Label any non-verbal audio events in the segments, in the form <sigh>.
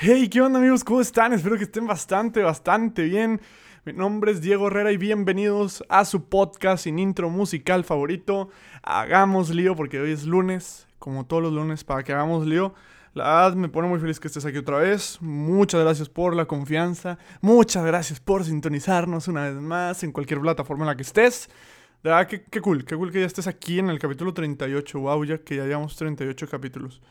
Hey, ¿qué onda amigos? ¿Cómo están? Espero que estén bastante, bastante bien. Mi nombre es Diego Herrera y bienvenidos a su podcast sin intro musical favorito. Hagamos lío porque hoy es lunes, como todos los lunes, para que hagamos lío. La verdad me pone muy feliz que estés aquí otra vez. Muchas gracias por la confianza. Muchas gracias por sintonizarnos una vez más en cualquier plataforma en la que estés. De verdad, qué, qué cool, qué cool que ya estés aquí en el capítulo 38. Wow, ya que ya llevamos 38 capítulos.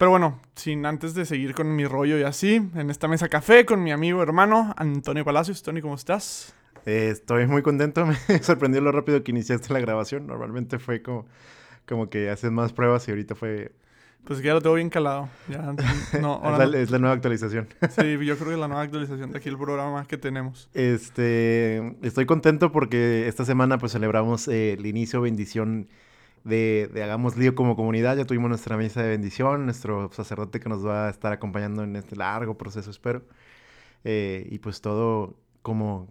Pero bueno, sin antes de seguir con mi rollo y así, en esta mesa café con mi amigo hermano Antonio Palacios. Tony, ¿cómo estás? Eh, estoy muy contento, <laughs> me sorprendió lo rápido que iniciaste la grabación. Normalmente fue como, como que haces más pruebas y ahorita fue... Pues que ya lo tengo bien calado. Ya, <laughs> no, es, la, es, la, nueva actualización. Sí, <laughs> yo creo que es la nueva actualización de aquí el programa que tenemos. Este, estoy contento porque esta semana pues celebramos eh, el inicio bendición de, Hagamos Lío como comunidad. Ya tuvimos nuestra misa de bendición, nuestro sacerdote que nos va a estar acompañando en este largo proceso, espero. Eh, y pues todo como,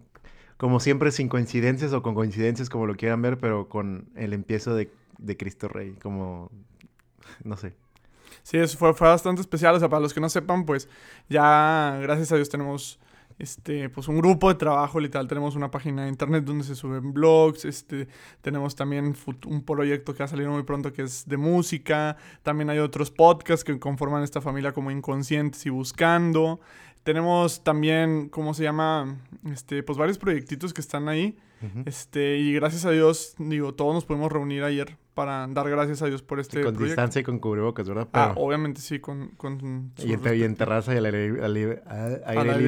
como siempre, sin coincidencias o con coincidencias, como lo quieran ver, pero con el empiezo de, de Cristo Rey, como, no sé. Sí, eso fue, fue bastante especial. O sea, para los que no sepan, pues ya, gracias a Dios, tenemos este, pues un grupo de trabajo, literal, tenemos una página de internet donde se suben blogs, este, tenemos también un proyecto que ha salido muy pronto que es de música, también hay otros podcasts que conforman esta familia como Inconscientes y Buscando, tenemos también, ¿cómo se llama? Este, pues varios proyectitos que están ahí, este, y gracias a Dios, digo, todos nos pudimos reunir ayer para dar gracias a Dios por este y con distancia y con cubrebocas, ¿verdad? Ah, obviamente sí, con... con y, en, terraza y al aire,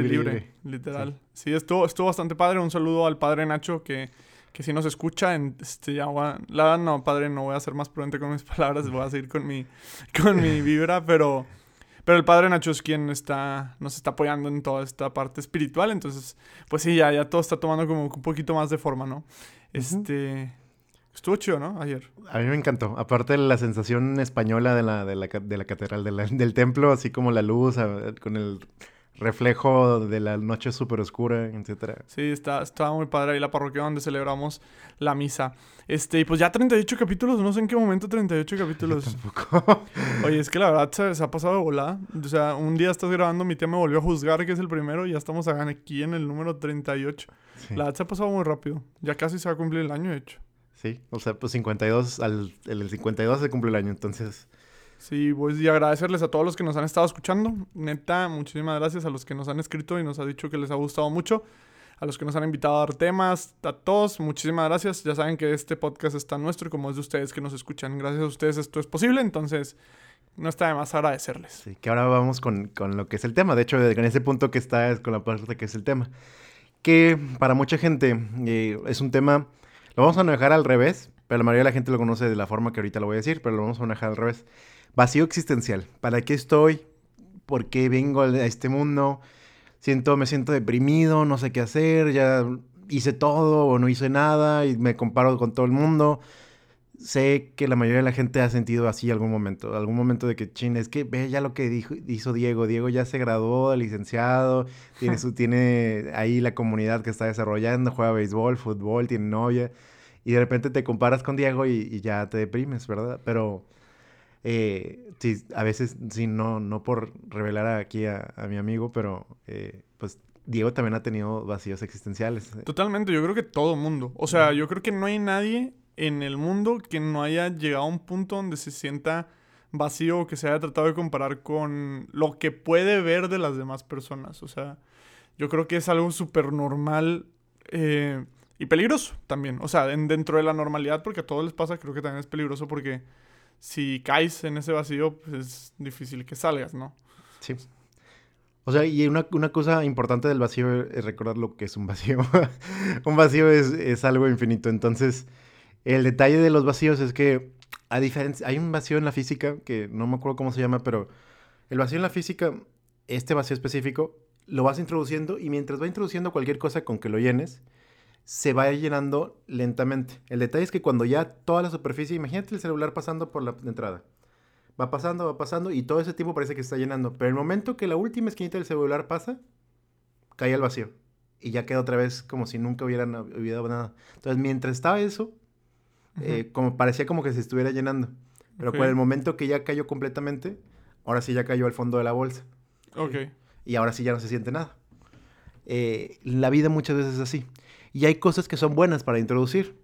libre, Literal. Sí, estuvo, estuvo bastante padre. Un saludo al padre Nacho que, que si nos escucha. En, este, ya la verdad, no, padre, no voy a ser más prudente con mis <laughs> palabras. voy a seguir con mi, con mi vibra, pero... Pero el padre Nacho es quien está, nos está apoyando en toda esta parte espiritual. Entonces, pues sí, ya, ya todo está tomando como un poquito más de forma, ¿no? Este... Estuvo chido, ¿no? Ayer. A mí me encantó. Aparte de la sensación española de la, de la, de la catedral, del templo, así como la luz, con el reflejo de la noche súper oscura, etcétera. Sí, está, estaba muy padre ahí la parroquia donde celebramos la misa. Este, y pues ya 38 capítulos, no sé en qué momento 38 capítulos. tampoco. <laughs> Oye, es que la verdad se, ha pasado de volada. O sea, un día estás grabando, mi tía me volvió a juzgar que es el primero y ya estamos aquí en el número 38. La verdad se ha pasado muy rápido. Ya casi se va a cumplir el año, de hecho. Sí, o sea, pues 52, al, el 52 se cumple el año, entonces... Sí, pues y agradecerles a todos los que nos han estado escuchando. Neta, muchísimas gracias a los que nos han escrito y nos ha dicho que les ha gustado mucho. A los que nos han invitado a dar temas, a todos, muchísimas gracias. Ya saben que este podcast está nuestro y como es de ustedes que nos escuchan. Gracias a ustedes esto es posible, entonces no está de más agradecerles. Sí, que ahora vamos con, con lo que es el tema. De hecho, en ese punto que está es con la parte que es el tema. Que para mucha gente eh, es un tema lo vamos a manejar al revés, pero la mayoría de la gente lo conoce de la forma que ahorita lo voy a decir, pero lo vamos a manejar al revés. Vacío existencial. ¿Para qué estoy? ¿Por qué vengo a este mundo? Siento, me siento deprimido, no sé qué hacer, ya hice todo o no hice nada y me comparo con todo el mundo. Sé que la mayoría de la gente ha sentido así algún momento, algún momento de que, chin, es que ve ya lo que dijo, hizo Diego. Diego ya se graduó de licenciado, <laughs> tiene, su, tiene ahí la comunidad que está desarrollando, juega béisbol, fútbol, tiene novia y de repente te comparas con Diego y, ya te deprimes, ¿verdad? Pero eh, sí, a veces, sí, no, no por revelar aquí a, mi amigo, pero eh, pues Diego también ha tenido vacíos existenciales. Totalmente, yo creo que todo mundo. O sea, yo creo que no hay nadie en el mundo que no haya llegado a un punto donde se sienta vacío o que se haya tratado de comparar con lo que puede ver de las demás personas. O sea, yo creo que es algo súper normal. Eh, y peligroso también. O sea, dentro de la normalidad, porque a todos les pasa, creo que también es peligroso porque si caes en ese vacío, pues es difícil que salgas, ¿no? Sí. O sea, y una, cosa importante del vacío es recordar lo que es un vacío. <laughs> un vacío es, algo infinito. Entonces, el detalle de los vacíos es que, a diferencia, hay un vacío en la física, que no me acuerdo cómo se llama, pero el vacío en la física, este vacío específico, lo vas introduciendo y mientras va introduciendo cualquier cosa con que lo llenes, se va llenando lentamente. El detalle es que cuando ya toda la superficie, imagínate el celular pasando por la entrada. Va pasando, va pasando y todo ese tiempo parece que está llenando. Pero el momento que la última esquinita del celular pasa, cae al vacío. Y ya queda otra vez como si nunca hubieran olvidado nada. Entonces, mientras estaba eso, eh, como parecía como que se estuviera llenando. Pero por el momento que ya cayó completamente, ahora sí ya cayó al fondo de la bolsa. Ok. Y ahora sí ya no se siente nada. Eh, la vida muchas veces es así. Y hay cosas que son buenas para introducir.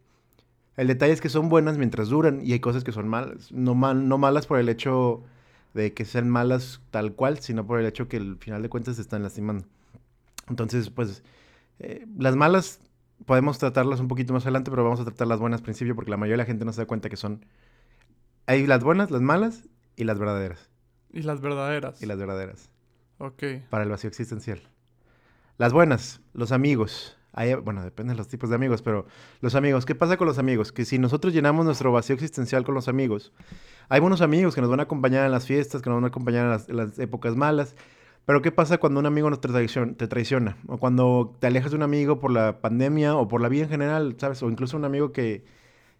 El detalle es que son buenas mientras duran y hay cosas que son malas. No, mal, no malas por el hecho de que sean malas tal cual, sino por el hecho que al final de cuentas se están lastimando. Entonces, pues, eh, las malas podemos tratarlas un poquito más adelante, pero vamos a tratar las buenas al principio porque la mayoría de la gente no se da cuenta que son... Hay las buenas, las malas y las verdaderas. Y las verdaderas. Y las verdaderas. Ok. Para el vacío existencial. Las buenas, los amigos. Hay, bueno, depende de los tipos de amigos, pero los amigos, ¿qué pasa con los amigos? Que si nosotros llenamos nuestro vacío existencial con los amigos, hay buenos amigos que nos van a acompañar en las fiestas, que nos van a acompañar en las, en las épocas malas, pero ¿qué pasa cuando un amigo nos traiciona, te traiciona? O cuando te alejas de un amigo por la pandemia o por la vida en general, ¿sabes? O incluso un amigo que,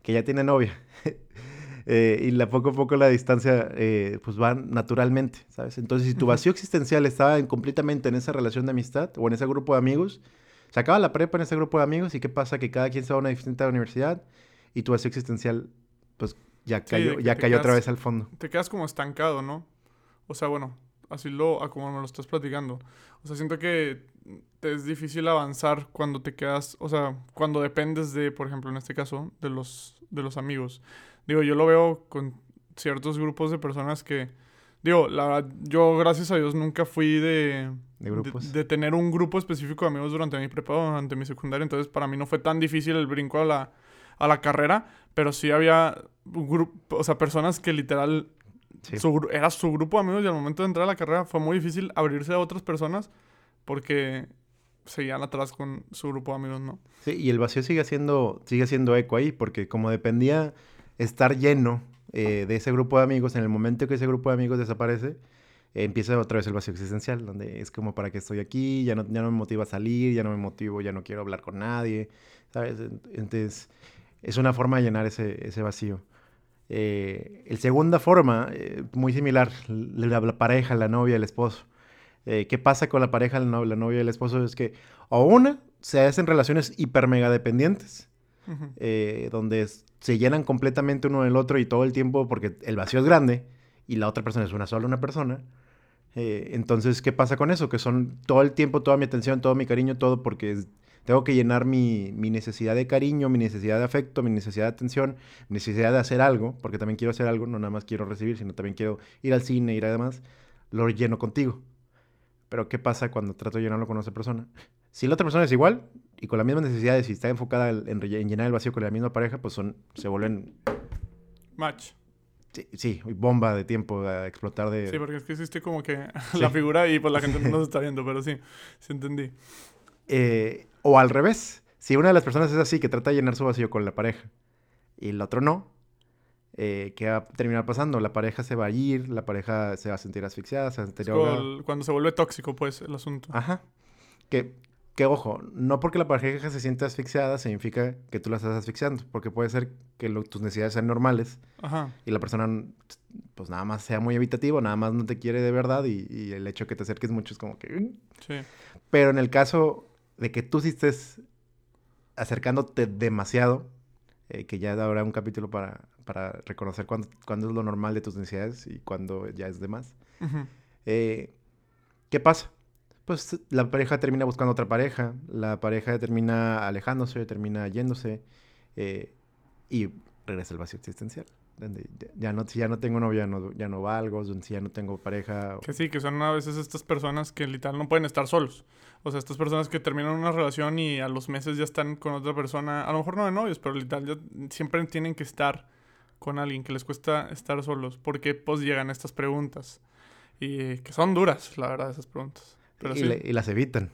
que ya tiene novia. <laughs> Eh, y la, poco a poco la distancia eh, pues va naturalmente, ¿sabes? Entonces, si tu vacío existencial estaba en, completamente en esa relación de amistad o en ese grupo de amigos, se acaba la prepa en ese grupo de amigos y ¿qué pasa? Que cada quien se va a una distinta universidad y tu vacío existencial pues ya cayó, ya cayó otra vez al fondo. Te quedas como estancado, ¿no? O sea, bueno, así lo, a como me lo estás platicando. O sea, siento que te es difícil avanzar cuando te quedas, o sea, cuando dependes de, por ejemplo, en este caso, de los, de los amigos. Digo, yo lo veo con ciertos grupos de personas que, digo, la verdad, yo gracias a Dios nunca fui de, ¿De grupos? de, tener un grupo específico de amigos durante mi prepa, durante mi secundaria, entonces para mí no fue tan difícil el brinco a la, a la carrera, pero sí había grupo, o sea, personas que literal Sí. su, era su grupo de amigos y al momento de entrar a la carrera fue muy difícil abrirse a otras personas porque seguían atrás con su grupo de amigos, ¿no? Sí, y el vacío sigue haciendo, sigue haciendo eco ahí, porque como dependía estar lleno eh, de ese grupo de amigos, en el momento que ese grupo de amigos desaparece, empieza otra vez el vacío existencial, donde es como para qué estoy aquí, ya no, ya no me motiva a salir, ya no me motivo, ya no quiero hablar con nadie, ¿sabes? Entonces, es una forma de llenar ese, ese vacío. Eh, el segunda forma, eh, muy similar, la, pareja, la novia, el esposo. Eh, ¿Qué pasa con la pareja, la, la novia y el esposo? Es que, o una, se hacen relaciones hiper mega dependientes, -huh. donde se llenan completamente uno del otro y todo el tiempo, porque el vacío es grande y la otra persona es una sola una persona. Eh, entonces, ¿qué pasa con eso? Que son todo el tiempo, toda mi atención, todo mi cariño, todo porque tengo que llenar mi, mi, necesidad de cariño, mi necesidad de afecto, mi necesidad de atención, necesidad de hacer algo, porque también quiero hacer algo, no nada más quiero recibir, sino también quiero ir al cine, ir además, lo lleno contigo. Pero ¿qué pasa cuando trato de llenarlo con otra persona? Si la otra persona es igual y con las mismas necesidades, si está enfocada en, en llenar el vacío con la misma pareja, pues son, se vuelven... Match. Sí, sí, bomba de tiempo a explotar de... Sí, porque es que hiciste como que <laughs> sí. la figura y pues la gente no se <laughs> está viendo, pero sí, sí entendí. Eh, o al revés, si una de las personas es así, que trata de llenar su vacío con la pareja, y el otro no, eh, ¿qué va a terminar pasando? La pareja se va a ir, la pareja se va a sentir asfixiada, se va a sentir. Cuando se vuelve tóxico, pues, el asunto. Ajá. Que, que, ojo, no porque la pareja se siente asfixiada significa que tú la estás asfixiando, porque puede ser que lo, tus necesidades sean normales Ajá. y la persona, pues, nada más sea muy evitativo, nada más no te quiere de verdad y, y el hecho de que te acerques mucho es como que... Sí. Pero en el caso de que tú sí estés acercándote demasiado, eh, que ya habrá un capítulo para, para reconocer cuándo, cuándo, es lo normal de tus necesidades y cuándo ya es de más. Uh -huh. eh, ¿Qué pasa? Pues la pareja termina buscando otra pareja, la pareja termina alejándose, termina yéndose eh, y regresa el vacío existencial. Ya no, si ya no tengo novia, no, ya no valgo, si ya no tengo pareja. Que sí, que son a veces estas personas que literal no pueden estar solos. O sea, estas personas que terminan una relación y a los meses ya están con otra persona, a lo mejor no de novios, pero literal ya siempre tienen que estar con alguien, que les cuesta estar solos, porque pues llegan estas preguntas. Y que son duras, la verdad, esas preguntas. Y, sí. le, y las evitan.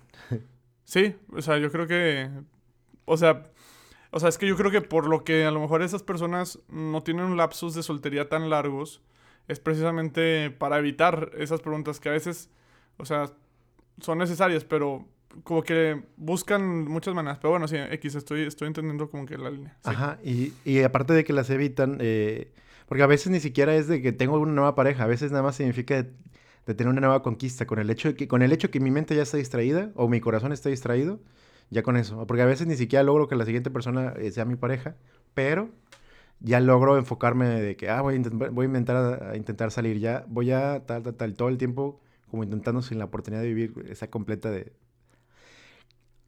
sí, o sea, yo creo que, o sea, o sea, es que yo creo que por lo que a lo mejor esas personas no tienen lapsos de soltería tan largos, es precisamente para evitar esas preguntas que a veces, o sea, son necesarias, pero como que buscan muchas maneras. Pero bueno, sí, X, estoy, estoy entendiendo como que la línea. Sí. Ajá, y, y, aparte de que las evitan, eh, porque a veces ni siquiera es de que tengo una nueva pareja, a veces nada más significa de, tener una nueva conquista, con el, hecho de que, con el hecho que mi mente ya está distraída o mi corazón está distraído, ya con eso. Porque a veces ni siquiera logro que la siguiente persona eh, sea mi pareja, pero ya logro enfocarme de que, ah, voy a, intentar, voy a, inventar, a intentar salir, ya voy a tal, tal, tal, todo el tiempo como intentando sin la oportunidad de vivir esa completa de...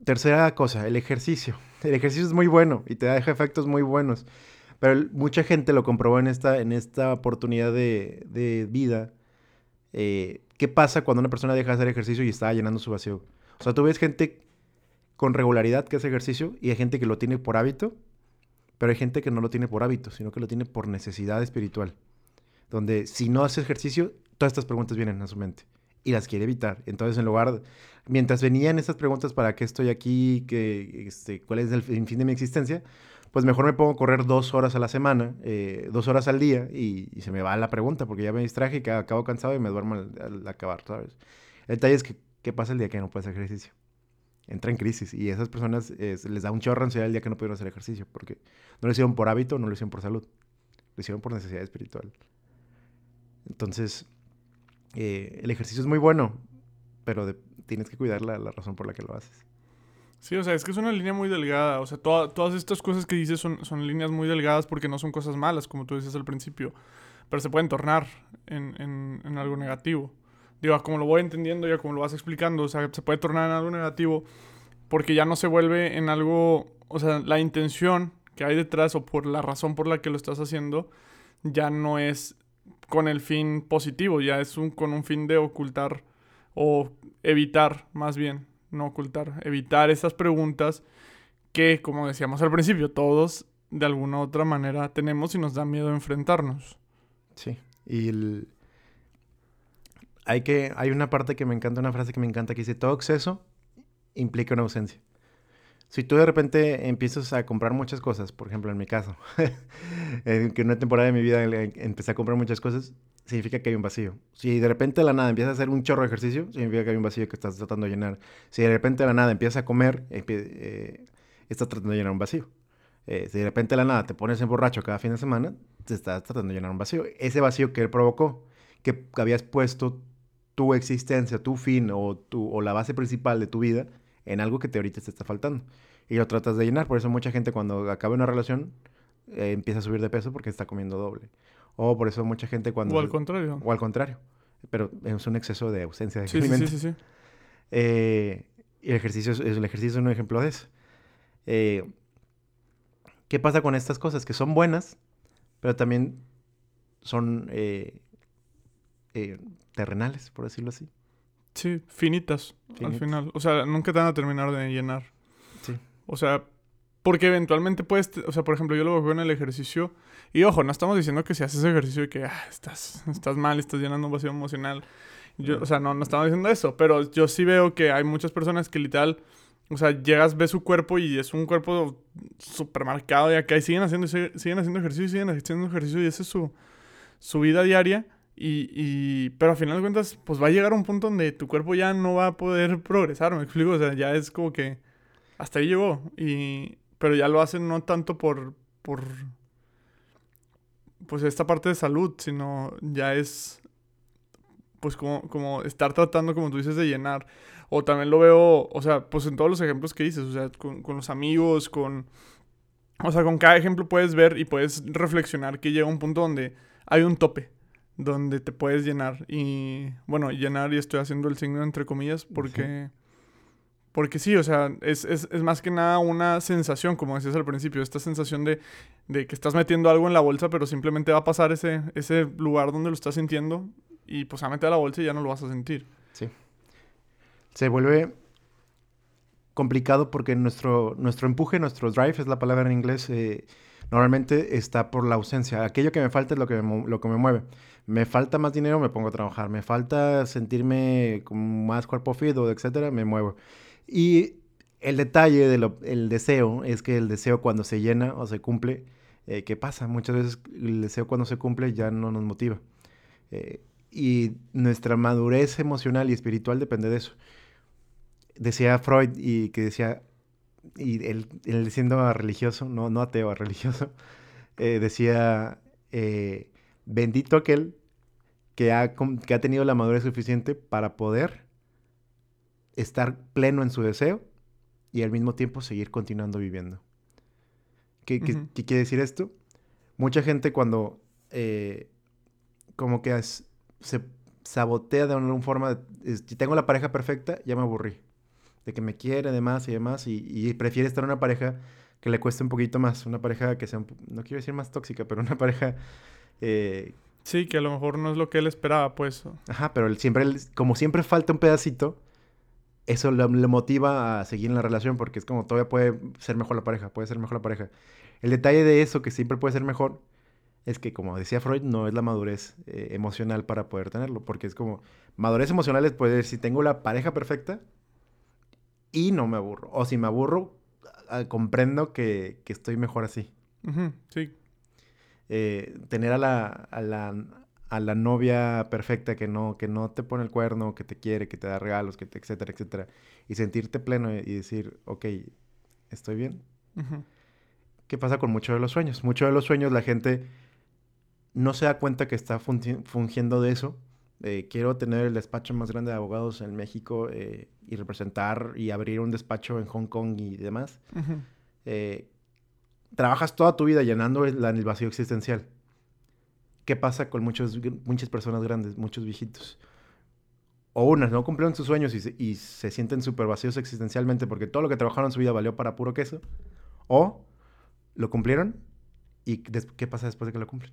Tercera cosa, el ejercicio. El ejercicio es muy bueno y te deja efectos muy buenos. Pero mucha gente lo comprobó en esta, en esta oportunidad de, de vida. Eh, ¿Qué pasa cuando una persona deja de hacer ejercicio y está llenando su vacío? O sea, tú ves gente con regularidad que hace ejercicio y hay gente que lo tiene por hábito, pero hay gente que no lo tiene por hábito, sino que lo tiene por necesidad espiritual. Donde si no hace ejercicio, todas estas preguntas vienen a su mente y las quiere evitar. Entonces, en lugar, mientras venían estas preguntas, ¿para qué estoy aquí? ¿Qué, este, ¿Cuál es el fin de mi existencia? Pues mejor me pongo a correr dos horas a la semana, eh, dos horas al día y, se me va la pregunta porque ya me distraje y acabo cansado y me duermo al, acabar, ¿sabes? El detalle es que, ¿qué pasa el día que no puedes hacer ejercicio? Entra en crisis y a esas personas les da un chorro ansiedad el día que no pudieron hacer ejercicio porque no lo hicieron por hábito, no lo hicieron por salud, lo hicieron por necesidad espiritual. Entonces, eh, el ejercicio es muy bueno, pero tienes que cuidar la, razón por la que lo haces. Sí, o sea, es que es una línea muy delgada. O sea, todas estas cosas que dices son, son líneas muy delgadas porque no son cosas malas, como tú dices al principio. Pero se pueden tornar en, en, algo negativo. Digo, como lo voy entendiendo, ya como lo vas explicando, o sea, se puede tornar en algo negativo porque ya no se vuelve en algo, o sea, la intención que hay detrás o por la razón por la que lo estás haciendo ya no es con el fin positivo, ya es un, con un fin de ocultar o evitar, más bien, no ocultar, evitar esas preguntas que, como decíamos al principio, todos de alguna u otra manera tenemos y nos da miedo enfrentarnos. Sí, y hay que, hay una parte que me encanta, una frase que me encanta que dice, todo exceso implica una ausencia. Si tú de repente empiezas a comprar muchas cosas, por ejemplo en mi caso, <laughs> que en una temporada de mi vida empecé a comprar muchas cosas, significa que hay un vacío. Si de repente la nada empiezas a hacer un chorro de ejercicio, significa que hay un vacío que estás tratando de llenar. Si de repente la nada empiezas a comer, eh, estás tratando de llenar un vacío. Eh, si de repente la nada te pones en borracho cada fin de semana, te estás tratando de llenar un vacío. Ese vacío que él provocó, que habías puesto tu existencia, tu fin o, tu, o la base principal de tu vida, en algo que te ahorita te está faltando. Y lo tratas de llenar. Por eso mucha gente cuando acaba una relación eh, empieza a subir de peso porque está comiendo doble. O por eso mucha gente cuando... O al contrario. O al contrario. Pero es un exceso de ausencia de sí. Sí, sí, sí. Eh, y el ejercicio, es, el ejercicio es un ejemplo de eso. Eh, ¿Qué pasa con estas cosas? Que son buenas, pero también son terrenales, por decirlo así. Sí, finitas, al final. O sea, nunca te van a terminar de llenar. Sí. O sea, porque eventualmente puedes, o sea, por ejemplo, yo lo veo en el ejercicio. Y ojo, no estamos diciendo que si haces ejercicio y que ah, estás, estás mal, estás llenando un vacío emocional. Yo, o sea, no, no estamos diciendo eso. Pero yo sí veo que hay muchas personas que literal, o sea, llegas, ves su cuerpo y es un cuerpo súper marcado y acá y siguen haciendo, siguen haciendo ejercicio y siguen haciendo ejercicio y esa es su, su vida diaria. Y, y, pero al final de cuentas, pues va a llegar un punto donde tu cuerpo ya no va a poder progresar, me explico, o sea, ya es como que hasta ahí llegó. Y, pero ya lo hacen no tanto por, por, pues esta parte de salud, sino ya es, pues como, como estar tratando, como tú dices, de llenar. O también lo veo, o sea, pues en todos los ejemplos que dices, o sea, con, con los amigos, con, o sea, con cada ejemplo puedes ver y puedes reflexionar que llega un punto donde hay un tope donde te puedes llenar. Y bueno, llenar y estoy haciendo el signo entre comillas porque... Porque sí, o sea, es, es, es, más que nada una sensación, como decías al principio, esta sensación de, de, que estás metiendo algo en la bolsa, pero simplemente va a pasar ese, ese lugar donde lo estás sintiendo y pues a meter a la bolsa y ya no lo vas a sentir. Sí. Se vuelve complicado porque nuestro, nuestro empuje, nuestro drive, es la palabra en inglés, eh, normalmente está por la ausencia. Aquello que me falta es lo que me, lo que me mueve. Me falta más dinero, me pongo a trabajar. Me falta sentirme con más cuerpo fido, etcétera, me muevo. Y el detalle del deseo es que el deseo cuando se llena o se cumple, eh, ¿qué pasa? Muchas veces el deseo cuando se cumple ya no nos motiva. Eh, y nuestra madurez emocional y espiritual depende de eso. Decía Freud y que decía, y él, siendo religioso, no, no ateo, religioso, <laughs> eh, decía, bendito aquel que ha, que ha tenido la madurez suficiente para poder estar pleno en su deseo y al mismo tiempo seguir continuando viviendo. ¿Qué, quiere decir esto? Mucha gente cuando eh, como que se, sabotea de alguna forma. Si tengo la pareja perfecta, ya me aburrí. De que me quiere, demás y demás. Y, y prefiere estar en una pareja que le cueste un poquito más. Una pareja que sea, no quiero decir más tóxica, pero una <laughs> pareja... Eh, sí, que a lo mejor no es lo que él esperaba, pues. Ajá, pero él siempre, como siempre falta un pedacito, eso le, motiva a seguir en la relación porque es como todavía puede ser mejor la pareja, puede ser mejor la pareja. El detalle de eso, que siempre puede ser mejor, es que como decía Freud, no es la madurez eh, emocional para poder tenerlo, porque es como, madurez emocional es poder, si tengo la pareja perfecta y no me aburro, o si me aburro, comprendo que, estoy mejor así. sí. Eh, tener a la, a la, a la novia perfecta que no, que no te pone el cuerno, que te quiere, que te da regalos, que te, etcétera, etcétera. Y sentirte pleno y decir, ok, estoy bien. ¿Qué pasa con muchos de los sueños? Muchos de los sueños la gente no se da cuenta que está fungiendo de eso. quiero tener el despacho más grande de abogados en México eh, y representar y abrir un despacho en Hong Kong y demás. Eh, trabajas toda tu vida llenando el, el vacío existencial ¿Qué pasa con muchos, muchas personas grandes, muchos viejitos? O unas no cumplieron sus sueños y se, y se sienten súper vacíos existencialmente porque todo lo que trabajaron en su vida valió para puro queso. O lo cumplieron y ¿qué pasa después de que lo cumplen?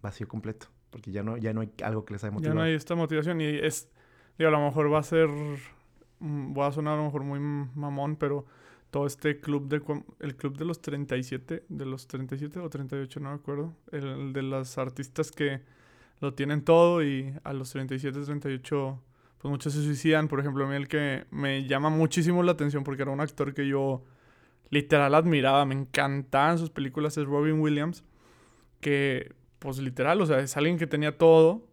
Vacío completo. Porque ya no, ya no hay algo que les haya motivado. Ya no hay esta motivación y es... Digo, a lo mejor va a ser... Mm, voy a sonar a lo mejor muy mamón, pero todo este club de el club de los 37, de los 37 o 38, no me acuerdo, el, de las artistas que lo tienen todo y a los 37, 38 pues muchos se suicidan, por ejemplo, a mí el que me llama muchísimo la atención porque era un actor que yo literal admiraba, me encantaban sus películas es Robin Williams, que pues literal, o sea, es alguien que tenía todo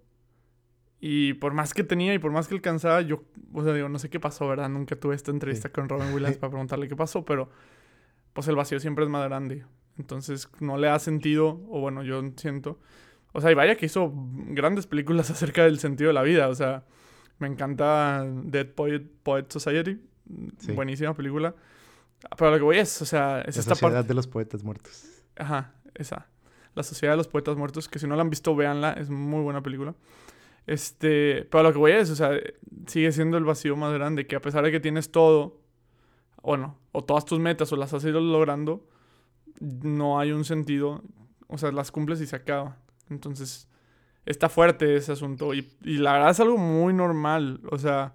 y por más que tenía y por más que alcanzaba, yo, o sea, digo, no sé qué pasó, ¿verdad? Nunca tuve esta entrevista con Robin <laughs> Williams para preguntarle qué pasó, pero pues el vacío siempre es más grande. Entonces no le ha sentido, o bueno, yo siento. O sea, y vaya que hizo grandes películas <laughs> acerca del sentido de la vida. O sea, me encanta Dead Poet, Poet Society. Buenísima película. Pero lo que voy es, o sea, es la esta Sociedad de los Poetas Muertos. Ajá, esa. La Sociedad de los Poetas Muertos, que si no la han visto, véanla, es muy buena película. Este, pero lo que voy a es, o sea, sigue siendo el vacío más grande, que a pesar de que tienes todo, bueno, o todas tus metas o las has ido logrando, no hay un sentido, o sea, las cumples y se acaba. Entonces, está fuerte ese asunto y, la verdad es algo muy normal, o sea,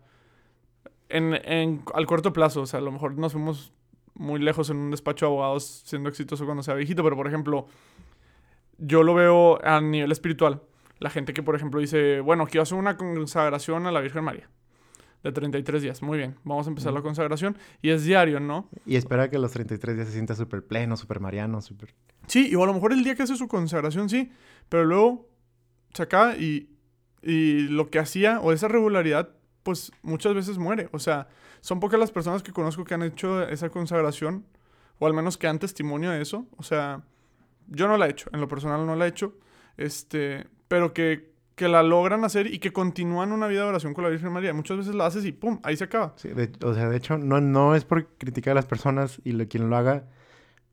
en, en, al corto plazo, o sea, a lo mejor nos fuimos muy lejos en un despacho de abogados siendo exitoso cuando sea viejito, pero por ejemplo, yo lo veo a nivel espiritual la gente que, por ejemplo, dice, bueno, quiero hacer una consagración a la Virgen María. De 33 días. Muy bien, vamos a empezar la consagración. Y es diario, ¿no? Y espera que los 33 días se sienta súper pleno, súper mariano, súper... Sí, y a lo mejor el día que hace su consagración, sí. Pero luego se acaba y, y lo que hacía, o esa regularidad, pues muchas veces muere. O sea, son pocas las personas que conozco que han hecho esa consagración, o al menos que dan testimonio de eso. O sea, yo no la he hecho, en lo personal no la he hecho. Este, pero que, que la logran hacer y que continúan una vida de oración con la Virgen María. Muchas veces la haces y ¡pum! Ahí se acaba. Sí, o sea, de hecho, no, no es por criticar a las personas y lo, quien lo haga,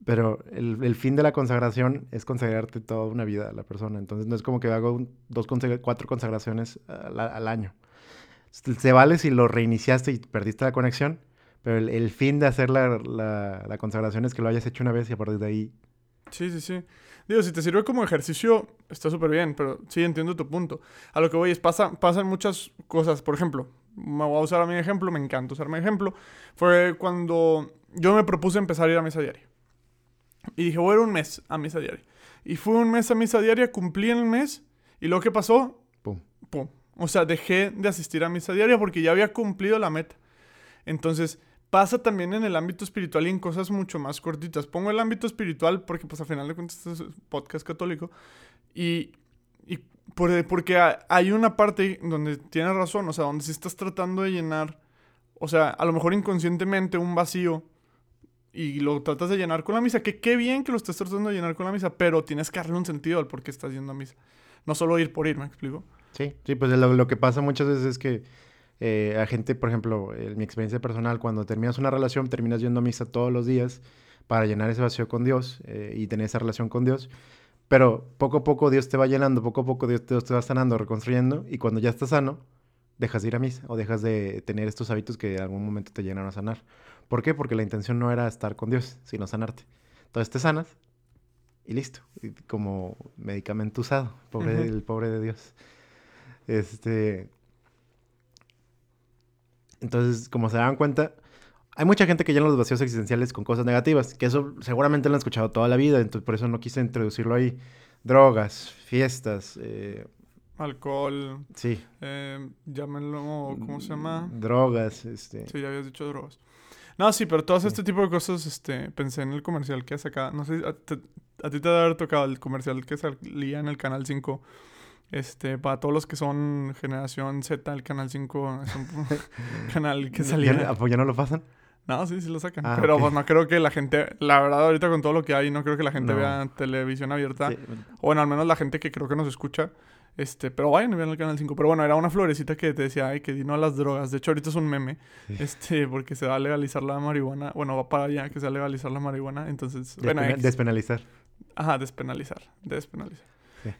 pero el, el, fin de la consagración es consagrarte toda una vida a la persona. Entonces no es como que hago dos, cuatro consagraciones al, al, año. Se vale si lo reiniciaste y perdiste la conexión, pero el, el fin de hacer la, la, la consagración es que lo hayas hecho una vez y a partir de ahí... Sí, sí, sí. Digo, si te sirve como ejercicio, está súper bien, pero sí entiendo tu punto. A lo que voy es, pasa, pasan muchas cosas. Por ejemplo, me voy a usar a mi ejemplo, me encanta usar mi ejemplo. Fue cuando yo me propuse empezar a ir a misa diaria. Y dije, voy a ir un mes a misa diaria. Y fui un mes a misa diaria, cumplí en el mes, y lo que pasó, pum. Pum. O sea, dejé de asistir a misa diaria porque ya había cumplido la meta. Entonces, pasa también en el ámbito espiritual y en cosas mucho más cortitas. Pongo el ámbito espiritual porque, pues, al final de cuentas, este es un podcast católico. Y, y por, porque hay una parte donde tienes razón, o sea, donde si estás tratando de llenar, o sea, a lo mejor inconscientemente un vacío y lo tratas de llenar con la misa, que qué bien que lo estés tratando de llenar con la misa, pero tienes que darle un sentido al por qué estás yendo a misa. No solo ir por ir, ¿me explico? Sí, sí, pues lo, lo que pasa muchas veces es que eh, a gente, por ejemplo, en mi experiencia personal, cuando terminas una relación, terminas yendo a misa todos los días para llenar ese vacío con Dios eh, y tener esa relación con Dios. Pero poco a poco Dios te va llenando, poco a poco Dios te, Dios te va sanando, reconstruyendo, y cuando ya estás sano, dejas de ir a misa o dejas de tener estos hábitos que en algún momento te llenaron a sanar. ¿Por qué? Porque la intención no era estar con Dios, sino sanarte. Entonces te sanas y listo. Y como medicamento usado, pobre, el pobre de Dios. Este. Entonces, como se dan cuenta, hay mucha gente que llena los vacíos existenciales con cosas negativas, que eso seguramente lo han escuchado toda la vida, entonces por eso no quise introducirlo ahí. Drogas, fiestas, eh, Alcohol, sí. eh, llámenlo, ¿cómo se llama? Drogas, este. Sí, ya habías dicho drogas. No, sí, pero todo este tipo de cosas, este, pensé en el comercial que saca. No sé, a, te- a ti te debe haber tocado el comercial que salía en el Canal 5. Este, para todos los que son generación Z, el Canal 5 es un canal que ¿Ya, salía. ¿a poco ya no lo pasan? No, sí, sí lo sacan. Ah, pero ok. pues no creo que la gente, la verdad, ahorita con todo lo que hay, no creo que la gente No. vea televisión abierta. Sí. O bueno, al menos la gente que creo que nos escucha. Este, pero vayan y vean el canal 5. Pero bueno, era una florecita que te decía, ay, que di no a las drogas. De hecho, ahorita es un meme. Sí. Este, porque se va a legalizar la marihuana. Bueno, va para allá que se va a legalizar la marihuana. Entonces, bueno, X. despenalizar. Ajá, despenalizar. Despenalizar. Sí.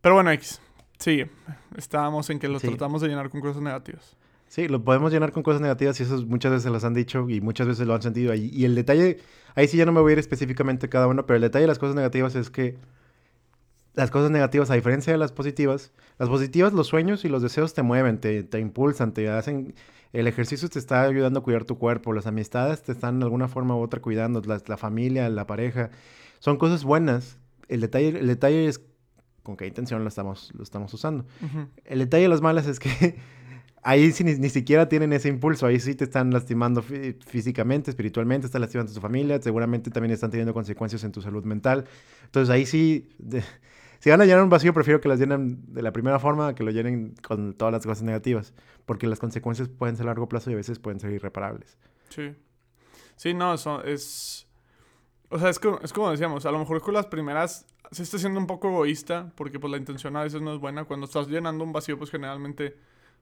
Pero bueno, X. Sigue. Estábamos en que lo Sí. tratamos de llenar con cosas negativas. Sí, lo podemos llenar con cosas negativas y eso muchas veces los han dicho y muchas veces lo han sentido ahí. Y el detalle, ahí sí ya no me voy a ir específicamente a cada uno, pero el detalle de las cosas negativas es que las cosas negativas, a diferencia de las positivas, las positivas, los sueños y los deseos te mueven, te, te impulsan, te hacen... El ejercicio te está ayudando a cuidar tu cuerpo, las amistades te están de alguna forma u otra cuidando, la, la familia, la pareja. Son cosas buenas. El detalle, el detalle es con qué intención lo estamos, lo estamos usando. Ujú. El detalle de las malas es que <laughs> ahí sí ni, ni siquiera tienen ese impulso, ahí sí te están lastimando fí- físicamente, espiritualmente, están lastimando a tu familia, seguramente también están teniendo consecuencias en tu salud mental. Entonces ahí sí, de- <laughs> si van a llenar un vacío, prefiero que las llenen de la primera forma, que lo llenen con todas las cosas negativas, porque las consecuencias pueden ser a largo plazo y a veces pueden ser irreparables. Sí. Sí, no, eso es. O sea, es como, es como decíamos, a lo mejor con las primeras se está siendo un poco egoísta, porque pues la intención a veces no es buena. Cuando estás llenando un vacío, pues generalmente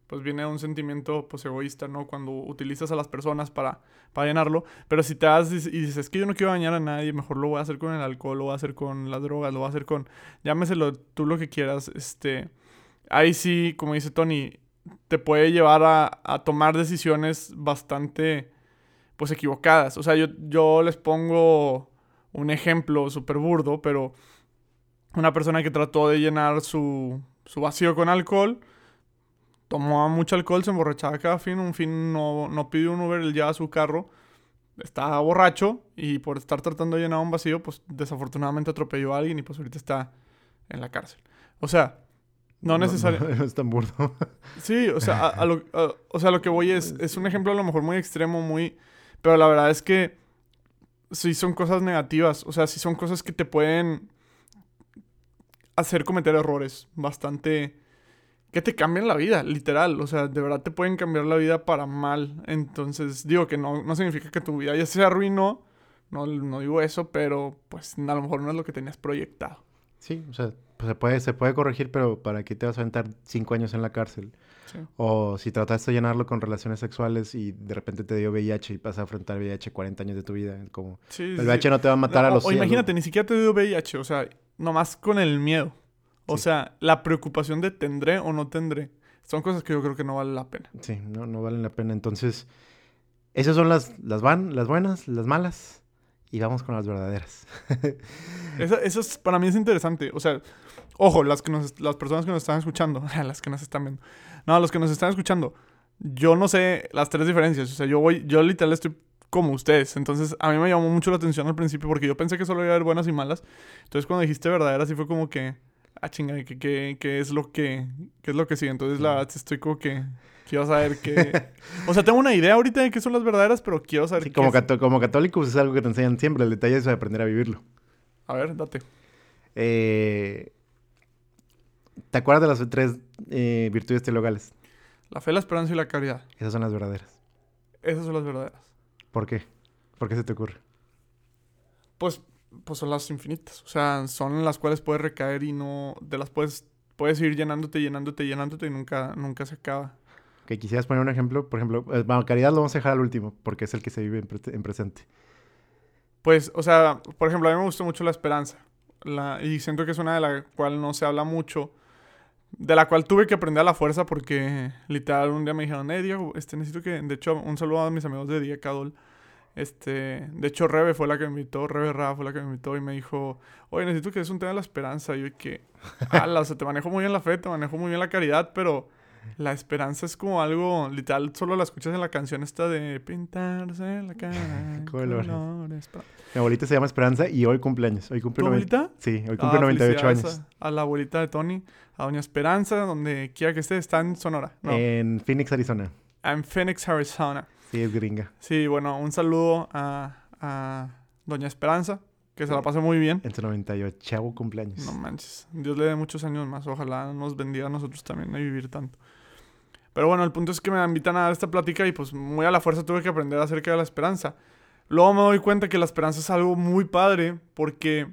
pues viene un sentimiento pues egoísta, ¿no? Cuando utilizas a las personas para, para llenarlo. Pero si te das y dices, es que yo no quiero dañar a nadie, mejor lo voy a hacer con el alcohol, lo voy a hacer con las drogas, lo voy a hacer con, llámeselo tú lo que quieras, este, ahí sí, como dice Tony, te puede llevar a, a tomar decisiones bastante, pues, equivocadas. O sea, yo, yo les pongo un ejemplo súper burdo, pero una persona que trató de llenar su, su vacío con alcohol, tomó mucho alcohol, se emborrachaba cada fin, un fin no, no pidió un Uber, él lleva su carro, estaba borracho y por estar tratando de llenar un vacío, pues desafortunadamente atropelló a alguien y pues ahorita está en la cárcel. O sea, no necesariamente... No, <laughs> es tan burdo. Sí, o sea, a, a lo, a- o sea, lo que voy es, es un ejemplo a lo mejor muy extremo, muy... Pero la verdad es que sí son cosas negativas, o sea, sí son cosas que te pueden hacer cometer errores bastante... que te cambian la vida, literal, o sea, de verdad te pueden cambiar la vida para mal. Entonces, digo que no, no significa que tu vida ya se arruinó, no, no digo eso, pero pues a lo mejor no es lo que tenías proyectado. Sí, o sea, pues se puede, se puede corregir, pero ¿para qué te vas a aventar cinco años en la cárcel? Sí. O si trataste de llenarlo con relaciones sexuales y de repente te dio VIH y vas a enfrentar VIH 40 años de tu vida. Como Sí, el sí. VIH no te va a matar No, a los O, o imagínate, ni siquiera te dio VIH, o sea, nomás con el miedo. O sea, la preocupación de tendré o no tendré. Son cosas que yo creo que no vale la pena. Sí, no, no valen la pena. Entonces, esas son las, las, van, las buenas, las malas. Y vamos con las verdaderas. <laughs> Eso, eso es, para mí es interesante. O sea, ojo, las, que nos, las personas que nos están escuchando, <laughs> las que nos están viendo. No, los que nos están escuchando. Yo no sé las tres diferencias. O sea, yo voy, yo literal estoy como ustedes. Entonces, a mí me llamó mucho la atención al principio porque yo pensé que solo iba a haber buenas y malas. Entonces, cuando dijiste verdaderas, sí fue como que, ah, chinga, ¿qué, qué, qué es lo que, qué es lo que sigue? Entonces, la verdad, estoy como que quiero saber qué. O sea, tengo una idea ahorita de qué son las verdaderas, pero quiero saber Sí, qué como, cató- como católicos es algo que te enseñan siempre. El detalle es aprender a vivirlo. A ver, date. Eh, ¿Te acuerdas de las tres eh, virtudes teologales? La fe, la esperanza y la caridad. Esas son las verdaderas. Esas son las verdaderas. ¿Por qué? ¿Por qué se te ocurre? Pues, pues son las infinitas. O sea, son en las cuales puedes recaer y no. De las puedes. Puedes ir llenándote, llenándote, llenándote y nunca, nunca se acaba. Que quisieras poner un ejemplo. Por ejemplo, eh, bueno, caridad lo vamos a dejar al último, porque es el que se vive en, pre- en presente. Pues, o sea, por ejemplo, a mí me gustó mucho la esperanza. la, y siento que es una de la cual no se habla mucho, de la cual tuve que aprender a la fuerza porque literal un día me dijeron, eh, Diego, este, necesito que, de hecho, un saludo a mis amigos de Día Cadol. Este, de hecho, Rebe fue la que me invitó, Rebe Ra fue la que me invitó y me dijo, oye, necesito que es un tema de la esperanza. Y yo, que, <laughs> ala, o sea, te manejo muy bien la fe, te manejo muy bien la caridad, pero la esperanza es como algo, literal, solo la escuchas en la canción esta de pintarse la cara. <laughs> colores. Mi abuelita se llama Esperanza y hoy cumpleaños. Hoy cumple ¿Tu abuelita? Sí, hoy cumple 98 años. A, la abuelita de Tony, a Doña Esperanza, donde quiera que esté, está en Sonora. En Phoenix, Arizona. En Phoenix, Arizona. Sí, es gringa. Sí, bueno, un saludo a, a Doña Esperanza, que se la pase muy bien. En su 98 chavo cumpleaños. No manches. Dios le dé muchos años más. Ojalá nos bendiga a nosotros también a vivir tanto. Pero bueno, el punto es que me invitan a dar esta plática y pues muy a la fuerza tuve que aprender acerca de la esperanza. Luego me doy cuenta que la esperanza es algo muy padre porque,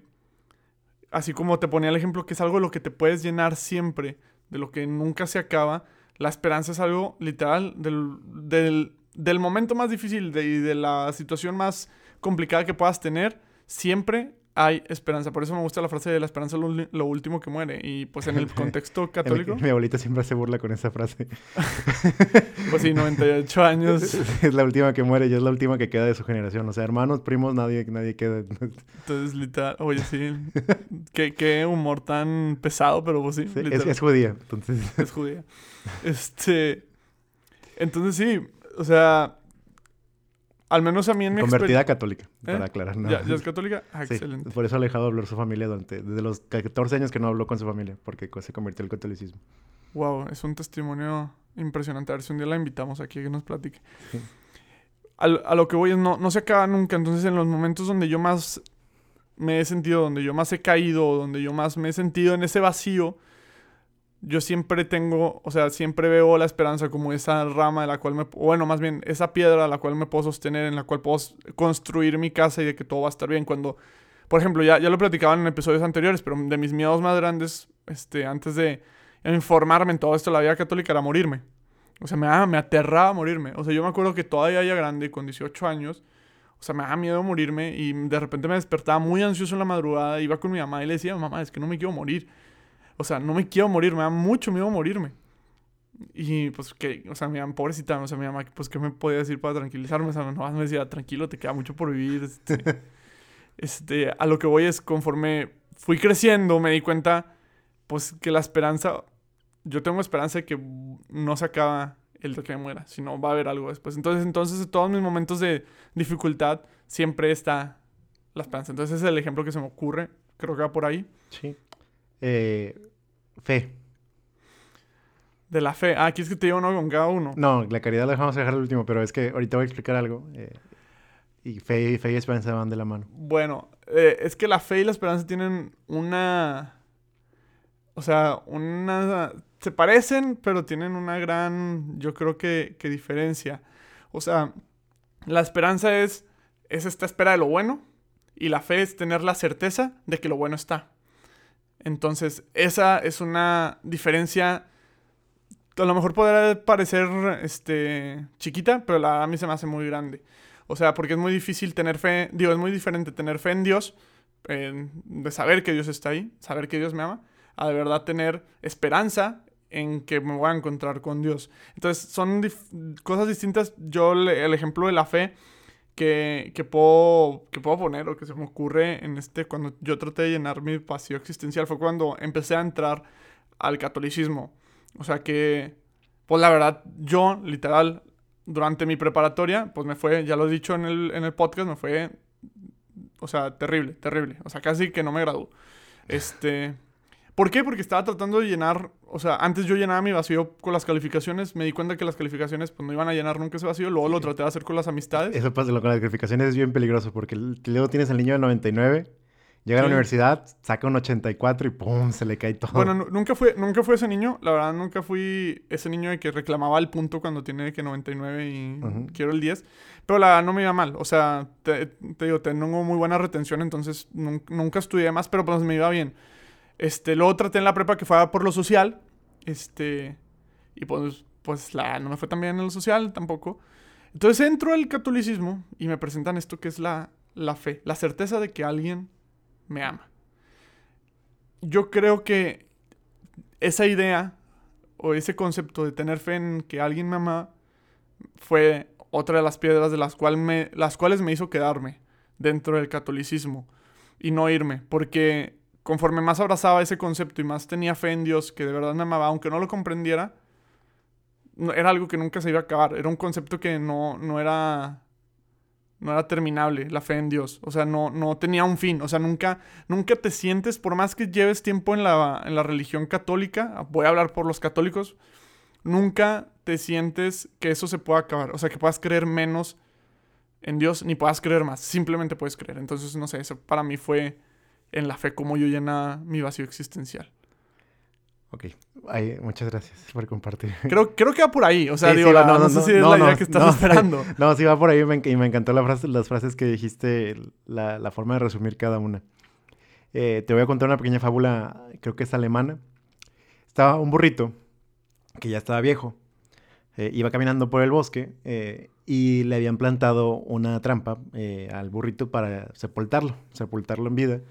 así como te ponía el ejemplo, que es algo de lo que te puedes llenar siempre, de lo que nunca se acaba, la esperanza es algo literal del, del, del momento más difícil y de la situación más complicada que puedas tener, siempre hay esperanza. Por eso me gusta la frase de la esperanza es lo, último que muere. Y pues en el <laughs> contexto católico. Mi abuelita siempre se burla con esa frase. <laughs> pues sí, 98 años. <laughs> Es la última que muere y es la última que queda de su generación. O sea, hermanos, primos, nadie, nadie queda. Entonces, literal, oye, sí. qué, qué, humor tan pesado, pero pues sí. es, es, judía, entonces. Es judía. Este. Entonces sí, o sea al menos a mí en mi Convertida católica, para ¿Eh? aclarar. ¿Ya, es católica? Ah, <laughs> excelente. Por eso ha dejado de hablar su familia durante... Desde los 14 años que no habló con su familia, porque se convirtió al catolicismo. Wow, es un testimonio impresionante. A ver si un día la invitamos aquí a que nos platique. A, lo que voy es, no, no se acaba nunca. Entonces, en los momentos donde yo más me he sentido, donde yo más he caído, donde yo más me he sentido en ese vacío yo siempre tengo, o sea, siempre veo la esperanza como esa rama de la cual me, bueno, más bien esa piedra a la cual me puedo sostener, en la cual puedo construir mi casa y de que todo va a estar bien. Cuando, por ejemplo, ya, ya lo platicaban en episodios anteriores, pero de mis miedos más grandes, este, antes de informarme en todo esto de la vida católica, era morirme. O sea, me, me aterraba morirme. O sea, yo me acuerdo que todavía ya grande, con 18 años, o sea, me daba miedo morirme y de repente me despertaba muy ansioso en la madrugada, iba con mi mamá y le decía, mamá, es que no me quiero morir. O sea, no me quiero morir, me da mucho miedo morirme. Y pues que, o sea, mi mamá, pobrecita, o sea, mi mamá, pues, ¿qué me podía decir para tranquilizarme? O sea, nomás me decía, tranquilo, te queda mucho por vivir. Este, <laughs> este, a lo que voy es, conforme fui creciendo, me di cuenta, pues, que la esperanza, yo tengo esperanza de que no se acaba el de que me muera, sino va a haber algo después. Entonces, entonces, en todos mis momentos de dificultad, siempre está la esperanza. Entonces, ese es el ejemplo que se me ocurre, creo que va por ahí. Sí. Eh, fe. De la fe. Ah, aquí es que te digo uno con cada uno. No, la caridad la dejamos dejar al último, pero es que ahorita voy a explicar algo. Eh, y fe, fe y esperanza van de la mano. Bueno, eh, es que la fe y la esperanza tienen una... O sea, una... Se parecen, pero tienen una gran, yo creo que, que diferencia. O sea, la esperanza es, es esta espera de lo bueno y la fe es tener la certeza de que lo bueno está. Entonces, esa es una diferencia. A lo mejor podrá parecer este, chiquita, pero la, a mí se me hace muy grande. O sea, porque es muy difícil tener fe, digo, es muy diferente tener fe en Dios, de saber que Dios está ahí, saber que Dios me ama, a de verdad tener esperanza en que me voy a encontrar con Dios. Entonces, son cosas distintas. Yo, el ejemplo de la fe, que, que, puedo, que puedo poner o que se me ocurre en este, cuando yo traté de llenar mi vacío existencial, fue cuando empecé a entrar al catolicismo. O sea que, pues la verdad, yo literal, durante mi preparatoria, pues me fue, ya lo he dicho en el, en el podcast, me fue, o sea, terrible, terrible. O sea, casi que no me graduó. Este... ¿Por qué? Porque estaba tratando de llenar, o sea, antes yo llenaba mi vacío con las calificaciones, me di cuenta que las calificaciones pues no iban a llenar nunca ese vacío, luego lo traté de hacer con las amistades. Eso pasa con las calificaciones es bien peligroso porque luego tienes el niño de 99, llega a la universidad, saca un 84 y ¡pum! se le cae todo. Bueno, nunca fue, nunca fui ese niño, la verdad nunca fui ese niño de que reclamaba el punto cuando tiene que 99 y quiero el 10, pero la verdad no me iba mal, o sea, te, digo, tengo muy buena retención, entonces nunca estudié más, pero pues me iba bien. Este, luego traté en la prepa que fue por lo social. Este, y pues, pues la, no me fue tan bien en lo social tampoco. Entonces entro al catolicismo y me presentan esto que es la, la fe, la certeza de que alguien me ama. yo creo que esa idea o ese concepto de tener fe en que alguien me ama fue otra de las piedras de las, cual me, las cuales me hizo quedarme dentro del catolicismo y no irme, porque conforme más abrazaba ese concepto y más tenía fe en Dios, que de verdad me amaba, aunque no lo comprendiera, era algo que nunca se iba a acabar, era un concepto que no, no era no era terminable la fe en Dios. O sea, no, no tenía un fin. O sea, nunca, nunca te sientes, por más que lleves tiempo en la, en la religión católica, voy a hablar por los católicos, nunca te sientes que eso se pueda acabar. O sea, que puedas creer menos en Dios ni puedas creer más. Simplemente puedes creer. Entonces, no sé, eso para mí fue en la fe como yo llena mi vacío existencial. Ok, muchas gracias por compartir. Creo, creo que va por ahí, o sea, digo, no, sé si es la idea que estás <laughs> esperando. No, sí va por ahí y me, encantó la frase, las frases que dijiste, la, forma de resumir cada una. Eh, te voy a contar una pequeña fábula, creo que es alemana. Estaba un burrito que ya estaba viejo, eh, iba caminando por el bosque eh, y le habían plantado una trampa al burrito para sepultarlo, sepultarlo en vida.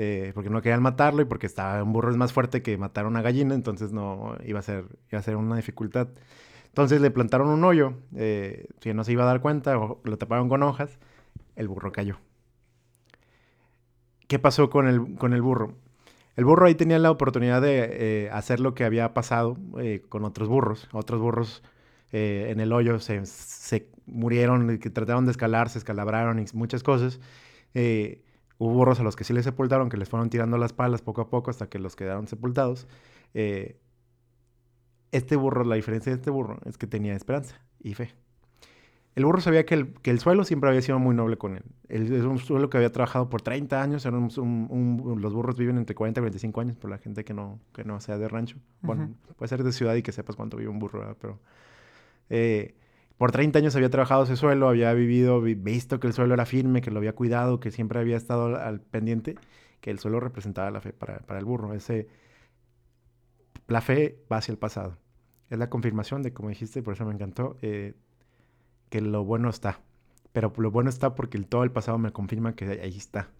Eh, porque no querían matarlo y porque estaba un burro es más fuerte que matar a una gallina, entonces no iba a ser, iba a ser una dificultad. Entonces le plantaron un hoyo, eh, si no se iba a dar cuenta, lo taparon con hojas, el burro cayó. ¿Qué pasó con el, con el burro? El burro ahí tenía la oportunidad de eh, hacer lo que había pasado con otros burros. Otros burros en el hoyo se, se murieron, que trataron de escalar, se escalabraron y muchas cosas. Hubo burros a los que sí les sepultaron, que les fueron tirando las palas poco a poco hasta que los quedaron sepultados. Eh, este burro, la diferencia de este burro es que tenía esperanza y fe. El burro sabía que el, que el suelo siempre había sido muy noble con él. Es un suelo que había trabajado por 30 años. los burros viven entre 40 y 45 años por la gente que no, que no sea de rancho. Bueno, puede ser de ciudad y que sepas cuánto vive un burro, pero... Eh, por 30 años había trabajado ese suelo, había vivido, visto que el suelo era firme, que lo había cuidado, que siempre había estado al pendiente, que el suelo representaba la fe para, el burro. Ese, la fe va hacia el pasado. Es la confirmación de, como dijiste, por eso me encantó, eh, que lo bueno está. Pero lo bueno está porque el, todo el pasado me confirma que ahí está.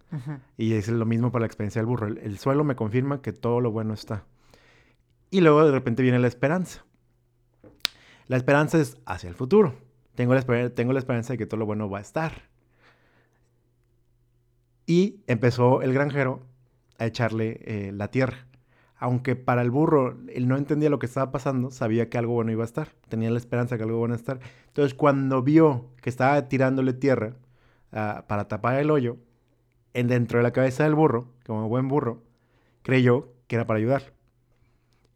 Y es lo mismo para la experiencia del burro. el suelo me confirma que todo lo bueno está. Y luego de repente viene la esperanza. La esperanza es hacia el futuro. Tengo la, esperanza de que todo lo bueno va a estar. Y empezó el granjero a echarle eh, la tierra. Aunque para el burro él no entendía lo que estaba pasando, sabía que algo bueno iba a estar. Tenía la esperanza de que algo bueno iba a estar. Entonces cuando vio que estaba tirándole tierra ah, para tapar el hoyo, en dentro de la cabeza del burro, como buen burro, creyó que era para ayudar.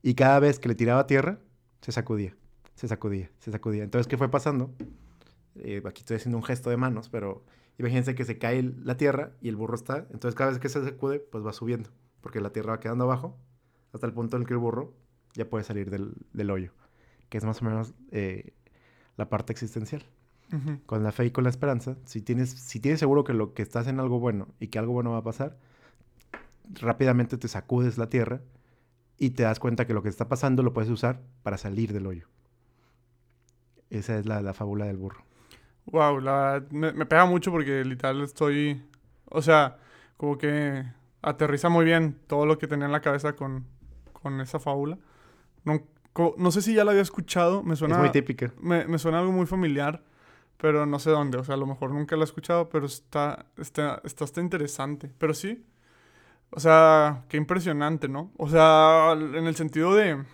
Y cada vez que le tiraba tierra, se sacudía se sacudía, se sacudía. Entonces, ¿qué fue pasando? Eh, aquí estoy haciendo un gesto de manos, pero imagínense que se cae la tierra y el burro está. Entonces, cada vez que se sacude, pues va subiendo, porque la tierra va quedando abajo hasta el punto en que el burro ya puede salir del, hoyo, que es más o menos eh, la parte existencial. Con la fe y con la esperanza, si tienes, si tienes seguro que lo que estás en algo bueno y que algo bueno va a pasar, rápidamente te sacudes la tierra y te das cuenta que lo que está pasando lo puedes usar para salir del hoyo. Esa es la, fábula del burro. Wow, la, me, pega mucho porque literal estoy. O sea, como que aterriza muy bien todo lo que tenía en la cabeza con, con esa fábula. No, no sé si ya la había escuchado. Me suena. Es muy típica. Me, me, suena algo muy familiar, pero no sé dónde. O sea, a lo mejor nunca la he escuchado, pero está, está, está, está interesante. Pero sí. O sea, qué impresionante, ¿no? O sea, en el sentido de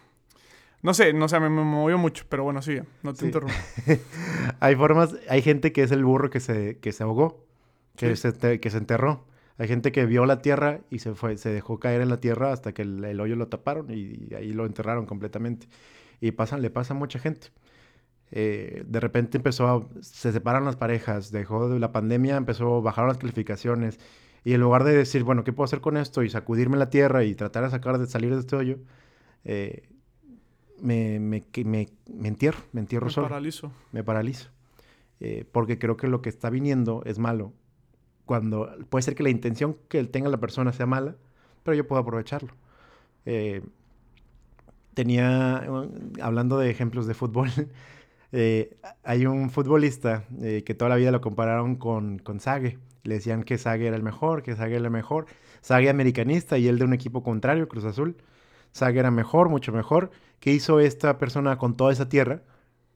no sé, no sé, me, movió mucho, pero bueno, sigue, no te interrumpo. <laughs> hay formas, hay gente que es el burro que se, que se ahogó, que, se, que se enterró. Hay gente que vio la tierra y se fue, se dejó caer en la tierra hasta que el, hoyo lo taparon y, ahí lo enterraron completamente. Y pasa, le pasa a mucha gente. Eh, de repente empezó a, se separan las parejas, dejó de la pandemia, empezó, bajaron las calificaciones. Y en lugar de decir, bueno, ¿qué puedo hacer con esto? Y sacudirme la tierra y tratar de sacar, de salir de este hoyo, eh, me, me, me, me entierro, me entierro me solo. Paralizo. Me paralizo. Eh, porque creo que lo que está viniendo es malo. Cuando puede ser que la intención que tenga la persona sea mala, pero yo puedo aprovecharlo. Eh, tenía, hablando de ejemplos de fútbol, <laughs> Eh, hay un futbolista eh, que toda la vida lo compararon con, con Sague. Le decían que Sague era el mejor, que Sague era el mejor. Sague americanista y él de un equipo contrario, Cruz Azul. Sague era mejor, mucho mejor. ¿Qué hizo esta persona con toda esa tierra?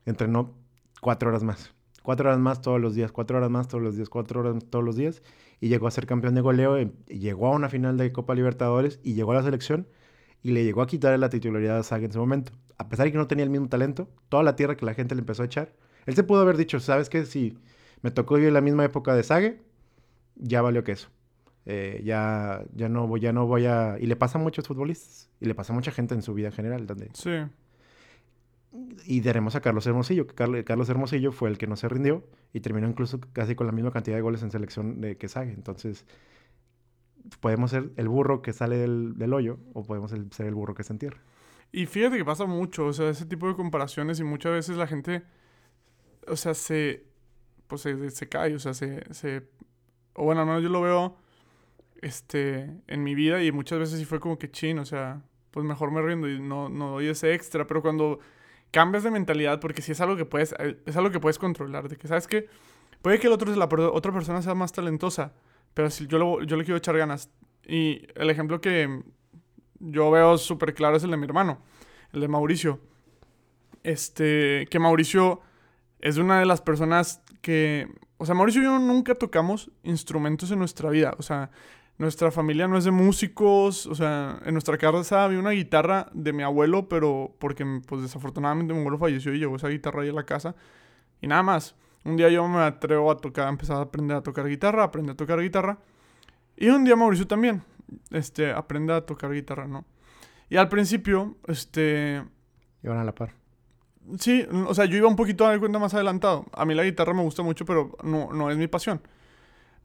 Entrenó cuatro horas más. Cuatro horas más todos los días, cuatro horas más todos los días, cuatro horas todos los días. Y llegó a ser campeón de goleo, y llegó a una final de Copa Libertadores y llegó a la selección y le llegó a quitar la titularidad a Sague en su momento. A pesar de que no tenía el mismo talento, toda la tierra que la gente le empezó a echar, él se pudo haber dicho, ¿sabes qué? Si me tocó yo en la misma época de Sague, ya valió queso. Eh, ya, ya, no voy, ya no voy a... Y le pasa a muchos futbolistas. Y le pasa a mucha gente en su vida en general. Donde... Sí. Y daremos a Carlos Hermosillo, que Carlos Hermosillo fue el que no se rindió y terminó incluso casi con la misma cantidad de goles en selección de que Sague. Entonces, podemos ser el burro que sale del, del hoyo o podemos ser el burro que se entierra. Y fíjate que pasa mucho, o sea, ese tipo de comparaciones y muchas veces la gente, o sea, se, pues se, se cae, o sea, se, se, o bueno, no, yo lo veo, este, en mi vida y muchas veces sí fue como que chin, o sea, pues mejor me rindo y no, no doy ese extra, pero cuando cambias de mentalidad, porque si es algo que puedes, eh, es algo que puedes controlar, de que sabes que puede que el otro, la otra persona sea más talentosa, pero si yo, yo le quiero echar ganas. Y el ejemplo que yo veo súper claro es el de mi hermano, el de Mauricio. Este, que Mauricio es una de las personas que, o sea, Mauricio y yo nunca tocamos instrumentos en nuestra vida, o sea, nuestra familia no es de músicos, o sea, en nuestra casa había una guitarra de mi abuelo, pero porque pues desafortunadamente mi abuelo falleció y llevó esa guitarra ahí a la casa y nada más. Un día yo me atrevo a tocar, empezar a aprender a tocar guitarra, aprender a tocar guitarra. Y un día Mauricio también, este, aprende a tocar guitarra, ¿no? Y al principio, este... Iban a la par. Sí, o sea, yo iba un poquito a dar cuenta más adelantado. A mí la guitarra me gusta mucho, pero no, no es mi pasión.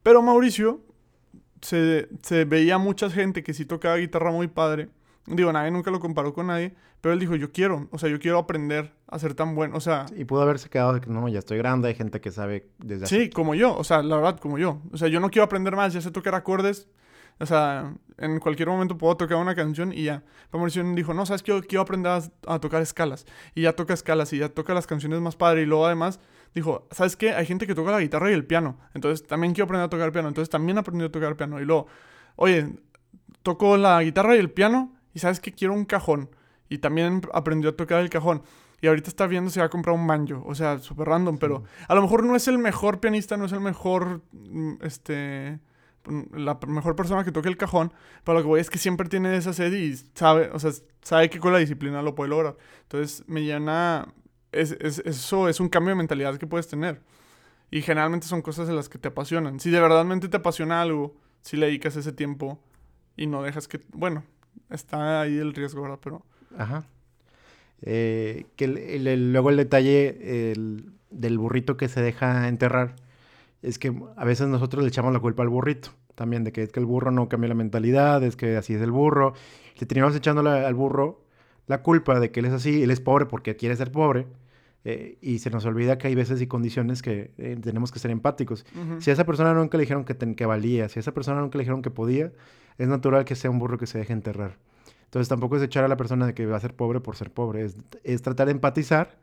Pero Mauricio se, se veía mucha gente que sí tocaba guitarra muy padre. Digo, nadie nunca lo comparó con nadie, pero él dijo, yo quiero, o sea, yo quiero aprender a ser tan bueno, o sea... Y pudo haberse quedado de que no, ya estoy grande, hay gente que sabe desde Sí, como yo, o sea, la verdad, como yo. O sea, yo no quiero aprender más, ya sé tocar acordes, o sea, en cualquier momento puedo tocar una canción y ya. Mauricio dijo, no, sabes que yo quiero aprender a, a, tocar escalas. Y ya toca escalas y ya toca las canciones más padre. Y luego además dijo, ¿sabes qué? Hay gente que toca la guitarra y el piano. Entonces también quiero aprender a tocar piano. Entonces también aprendí a tocar piano. Y luego, oye, toco la guitarra y el piano. Y sabes que quiero un cajón. Y también aprendió a tocar el cajón. Y ahorita está viendo si va a comprar un banjo. O sea, súper random. Pero a lo mejor no es el mejor pianista, no es el mejor, mm, este la mejor persona que toque el cajón, pero lo que voy es que siempre tiene esa sed y sabe, o sea, sabe que con la disciplina lo puede lograr. Entonces me llena, es, eso es un cambio de mentalidad que puedes tener. Y generalmente son cosas de las que te apasionan. Si de verdad te apasiona algo, si le dedicas ese tiempo y no dejas que, bueno, está ahí el riesgo, ¿verdad? Pero... Ajá. Eh, que luego el detalle del burrito que se deja enterrar es que a veces nosotros le echamos la culpa al burrito. También de que es que el burro no cambia la mentalidad, es que así es el burro. Le teníamos echándole al burro la culpa de que él es así, él es pobre porque quiere ser pobre. Eh, y se nos olvida que hay veces y condiciones que eh, tenemos que ser empáticos. Si a esa persona nunca le dijeron que, que valía, si a esa persona nunca le dijeron que podía, es natural que sea un burro que se deje enterrar. Entonces tampoco es echar a la persona de que va a ser pobre por ser pobre, es, es tratar de empatizar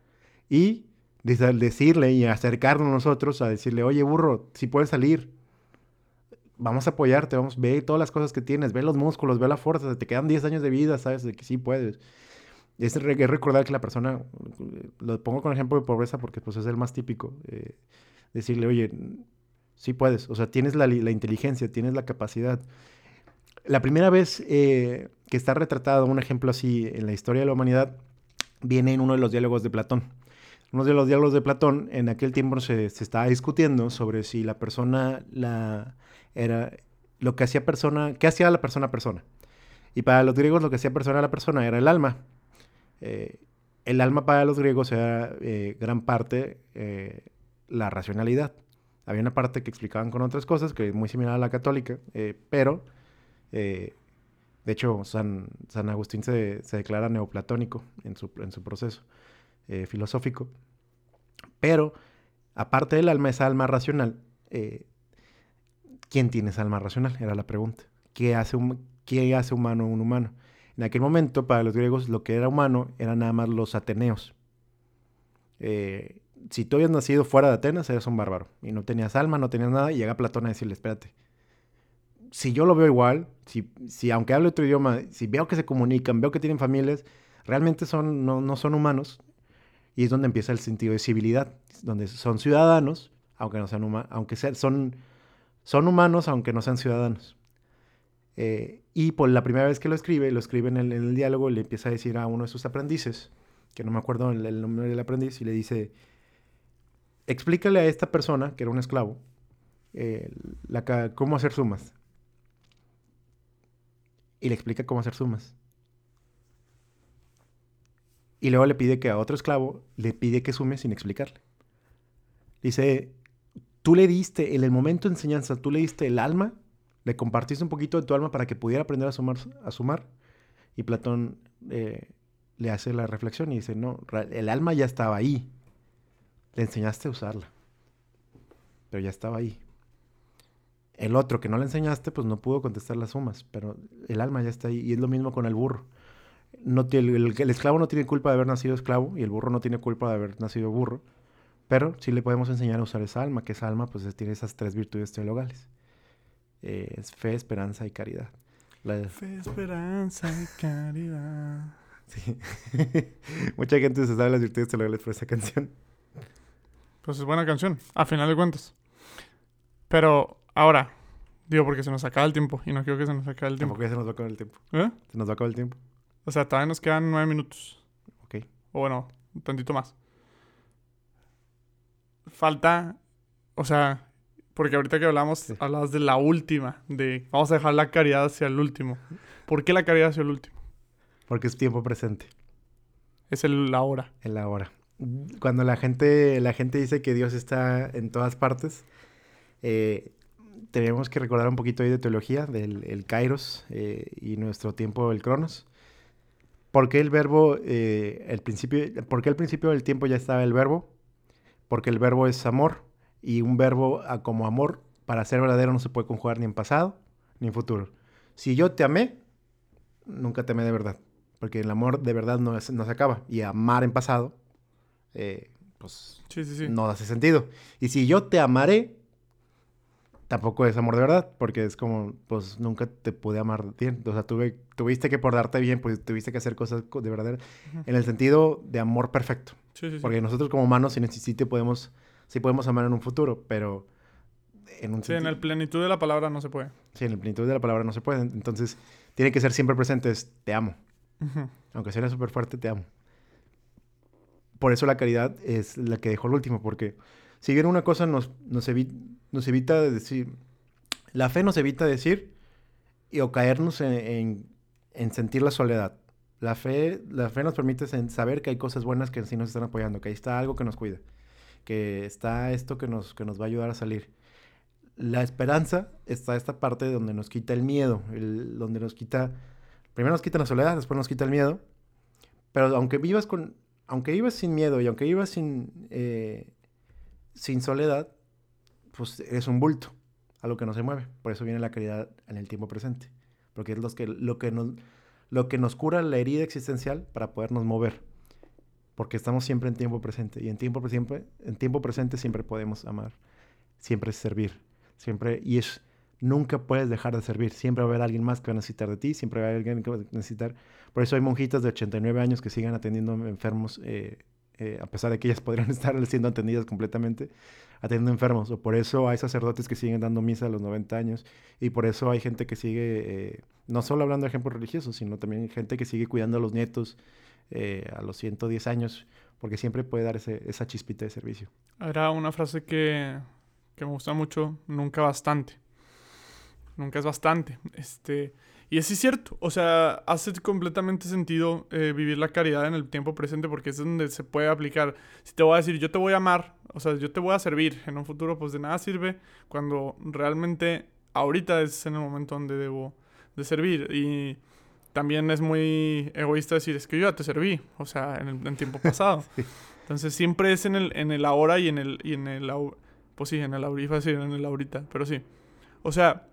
y decirle y acercarnos nosotros a decirle, oye burro, si puedes salir, vamos a apoyarte, vamos, ve todas las cosas que tienes, ve los músculos, ve la fuerza, te quedan 10 años de vida, sabes de que sí puedes. Es, recordar que la persona, lo pongo con ejemplo de pobreza porque pues es el más típico, eh, decirle, oye, sí puedes, o sea, tienes la, la inteligencia, tienes la capacidad. La primera vez eh, que está retratado un ejemplo así en la historia de la humanidad viene en uno de los diálogos de Platón uno de los diálogos de Platón, en aquel tiempo se, se estaba discutiendo sobre si la persona la, era lo que hacía persona, qué hacía la persona persona. Y para los griegos lo que hacía persona a la persona era el alma. Eh, el alma para los griegos era eh, gran parte eh, la racionalidad. Había una parte que explicaban con otras cosas, que es muy similar a la católica, pero de hecho San, Agustín se, declara neoplatónico en su, proceso. Filosófico. Pero, aparte del alma, esa alma racional, ¿quién tiene esa alma racional? Era la pregunta. ¿Qué hace, un, ¿Qué hace humano un humano? En aquel momento, para los griegos, lo que era humano eran nada más los ateneos. eh, si tú habías nacido fuera de Atenas, eres un bárbaro. Y no tenías alma, no tenías nada. Y llega Platón a decirle, espérate. Si yo lo veo igual, si, aunque hable otro idioma, si veo que se comunican, veo que tienen familias, realmente son, no, son humanos. Y es donde empieza el sentido de civilidad, donde son ciudadanos, aunque no sean humanos, aunque sean, son humanos, aunque no sean ciudadanos. Eh, y por la primera vez que lo escribe, lo escribe en el, en el, diálogo, le empieza a decir a uno de sus aprendices, que no me acuerdo el, nombre del aprendiz, y le dice, explícale a esta persona, que era un esclavo, eh, cómo hacer sumas. Y le explica cómo hacer sumas. Y luego le pide que a otro esclavo le pide que sume sin explicarle. Dice, tú le diste, en el momento de enseñanza, tú le diste el alma, le compartiste un poquito de tu alma para que pudiera aprender a sumar. A sumar. Y Platón eh, le hace la reflexión y dice, no, el alma ya estaba ahí. Le enseñaste a usarla. Pero ya estaba ahí. El otro que no le enseñaste, pues no pudo contestar las sumas, pero el alma ya está ahí. Y es lo mismo con el burro. No el, esclavo no tiene culpa de haber nacido esclavo y el burro no tiene culpa de haber nacido burro. Pero sí le podemos enseñar a usar esa alma, que esa alma pues tiene esas tres virtudes teologales. Eh, es fe, esperanza y caridad. La... Fe, esperanza y caridad. <laughs> Sí. <laughs> Mucha gente se sabe las virtudes teologales por esa canción. Pues es buena canción, a final de cuentas. Pero ahora, digo, porque se nos acaba el tiempo y no quiero que se nos acabe el tiempo. Ya se nos va a acabar el tiempo. ¿Eh? Se nos va a acabar el tiempo. O sea, todavía nos quedan nueve minutos. Ok. O bueno, un tantito más. Falta, o sea, porque ahorita que hablamos, sí. hablabas de la última, de vamos a dejar la caridad hacia el último. ¿Por qué la caridad hacia el último? Porque es tiempo presente. Es el la hora. El la hora cuando la gente, la gente dice que Dios está en todas partes, eh, tenemos que recordar un poquito ahí de teología, del el Kairos eh, y nuestro tiempo, el Cronos. ¿Por qué el verbo, eh, el principio, por qué al principio del tiempo ya estaba el verbo? Porque el verbo es amor y un verbo como amor, para ser verdadero, no se puede conjugar ni en pasado ni en futuro. Si yo te amé, nunca te amé de verdad, porque el amor de verdad no, es, no se acaba. Y amar en pasado eh, pues sí, sí, sí. no hace sentido. Y si yo te amaré, tampoco es amor de verdad, porque es como, pues nunca te pude amar bien. O sea, tuve, tuviste que por darte bien, pues tuviste que hacer cosas de verdad, en el sentido de amor perfecto. Sí, sí, porque nosotros como humanos, si necesite, podemos, sí podemos amar en un futuro, pero en un Sí, en el plenitud de la palabra no se puede. Sí, en el plenitud de la palabra no se puede. Entonces, tiene que ser siempre presentes, te amo. Uh -huh. Aunque sea súper fuerte, te amo por eso la caridad es la que dejó el último, porque si bien una cosa nos, nos, evi nos evita decir, la fe nos evita decir y, o caernos en, en, en, sentir la soledad. La fe, la fe nos permite saber que hay cosas buenas que sí nos están apoyando, que ahí está algo que nos cuida, que está esto que nos, que nos va a ayudar a salir. La esperanza está esta parte donde nos quita el miedo, donde nos quita, primero nos quita la soledad, después nos quita el miedo, pero aunque vivas con, aunque ibas sin miedo y aunque ibas sin, eh, sin soledad, pues eres un bulto, algo que no se mueve. Por eso viene la caridad en el tiempo presente, porque es los que, lo, que nos, lo que nos cura la herida existencial para podernos mover, porque estamos siempre en tiempo presente y en tiempo, siempre, en tiempo presente siempre podemos amar, siempre servir, siempre, y es, nunca puedes dejar de servir. Siempre va a haber alguien más que va a necesitar de ti, siempre va a haber alguien que va a necesitar. Por eso hay monjitas de 89 años que sigan atendiendo enfermos, eh, eh, a pesar de que ellas <laughs> podrían estar siendo atendidas completamente, atendiendo enfermos. O por eso hay sacerdotes que siguen dando misa a los 90 años. Y por eso hay gente que sigue, eh, no solo hablando de ejemplos religiosos, sino también gente que sigue cuidando a los nietos eh, a los 110 años, porque siempre puede dar ese, esa chispita de servicio. Era una frase que, que me gusta mucho, nunca bastante nunca es bastante. Este, y es cierto, o sea, hace completamente sentido eh, vivir la caridad en el tiempo presente porque es donde se puede aplicar. Si te voy a decir, yo te voy a amar, o sea, yo te voy a servir en un futuro, pues de nada sirve cuando realmente ahorita es en el momento donde debo de servir. Y también es muy egoísta decir, es que yo ya te serví, o sea, en el en tiempo pasado. <laughs> sí. Entonces siempre es en el, en el ahora y en el, y en el, pues sí, en el ahorita, sí, en el ahorita, pero sí. O sea,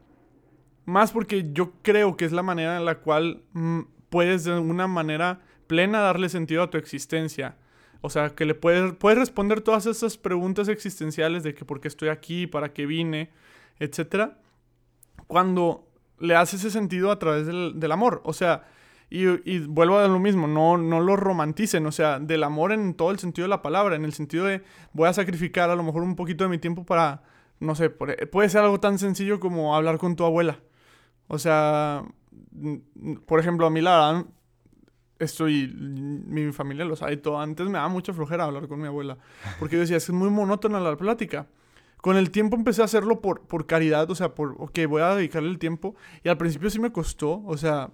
más porque yo creo que es la manera en la cual mm, puedes de una manera plena darle sentido a tu existencia. O sea, que le puedes, puedes responder todas esas preguntas existenciales de que por qué estoy aquí, para qué vine, etcétera, cuando le hace ese sentido a través del, del amor. O sea, y, y, vuelvo a lo mismo, no, no lo romanticen, o sea, del amor en todo el sentido de la palabra, en el sentido de voy a sacrificar a lo mejor un poquito de mi tiempo para, no sé, puede ser algo tan sencillo como hablar con tu abuela. O sea, por ejemplo, a mí la verdad, estoy, mi familia lo sabe todo, antes me daba mucha flojera hablar con mi abuela, porque yo decía, es muy monótona la plática. Con el tiempo empecé a hacerlo por, por caridad, o sea, por, ok, voy a dedicarle el tiempo. Y al principio sí me costó, o sea,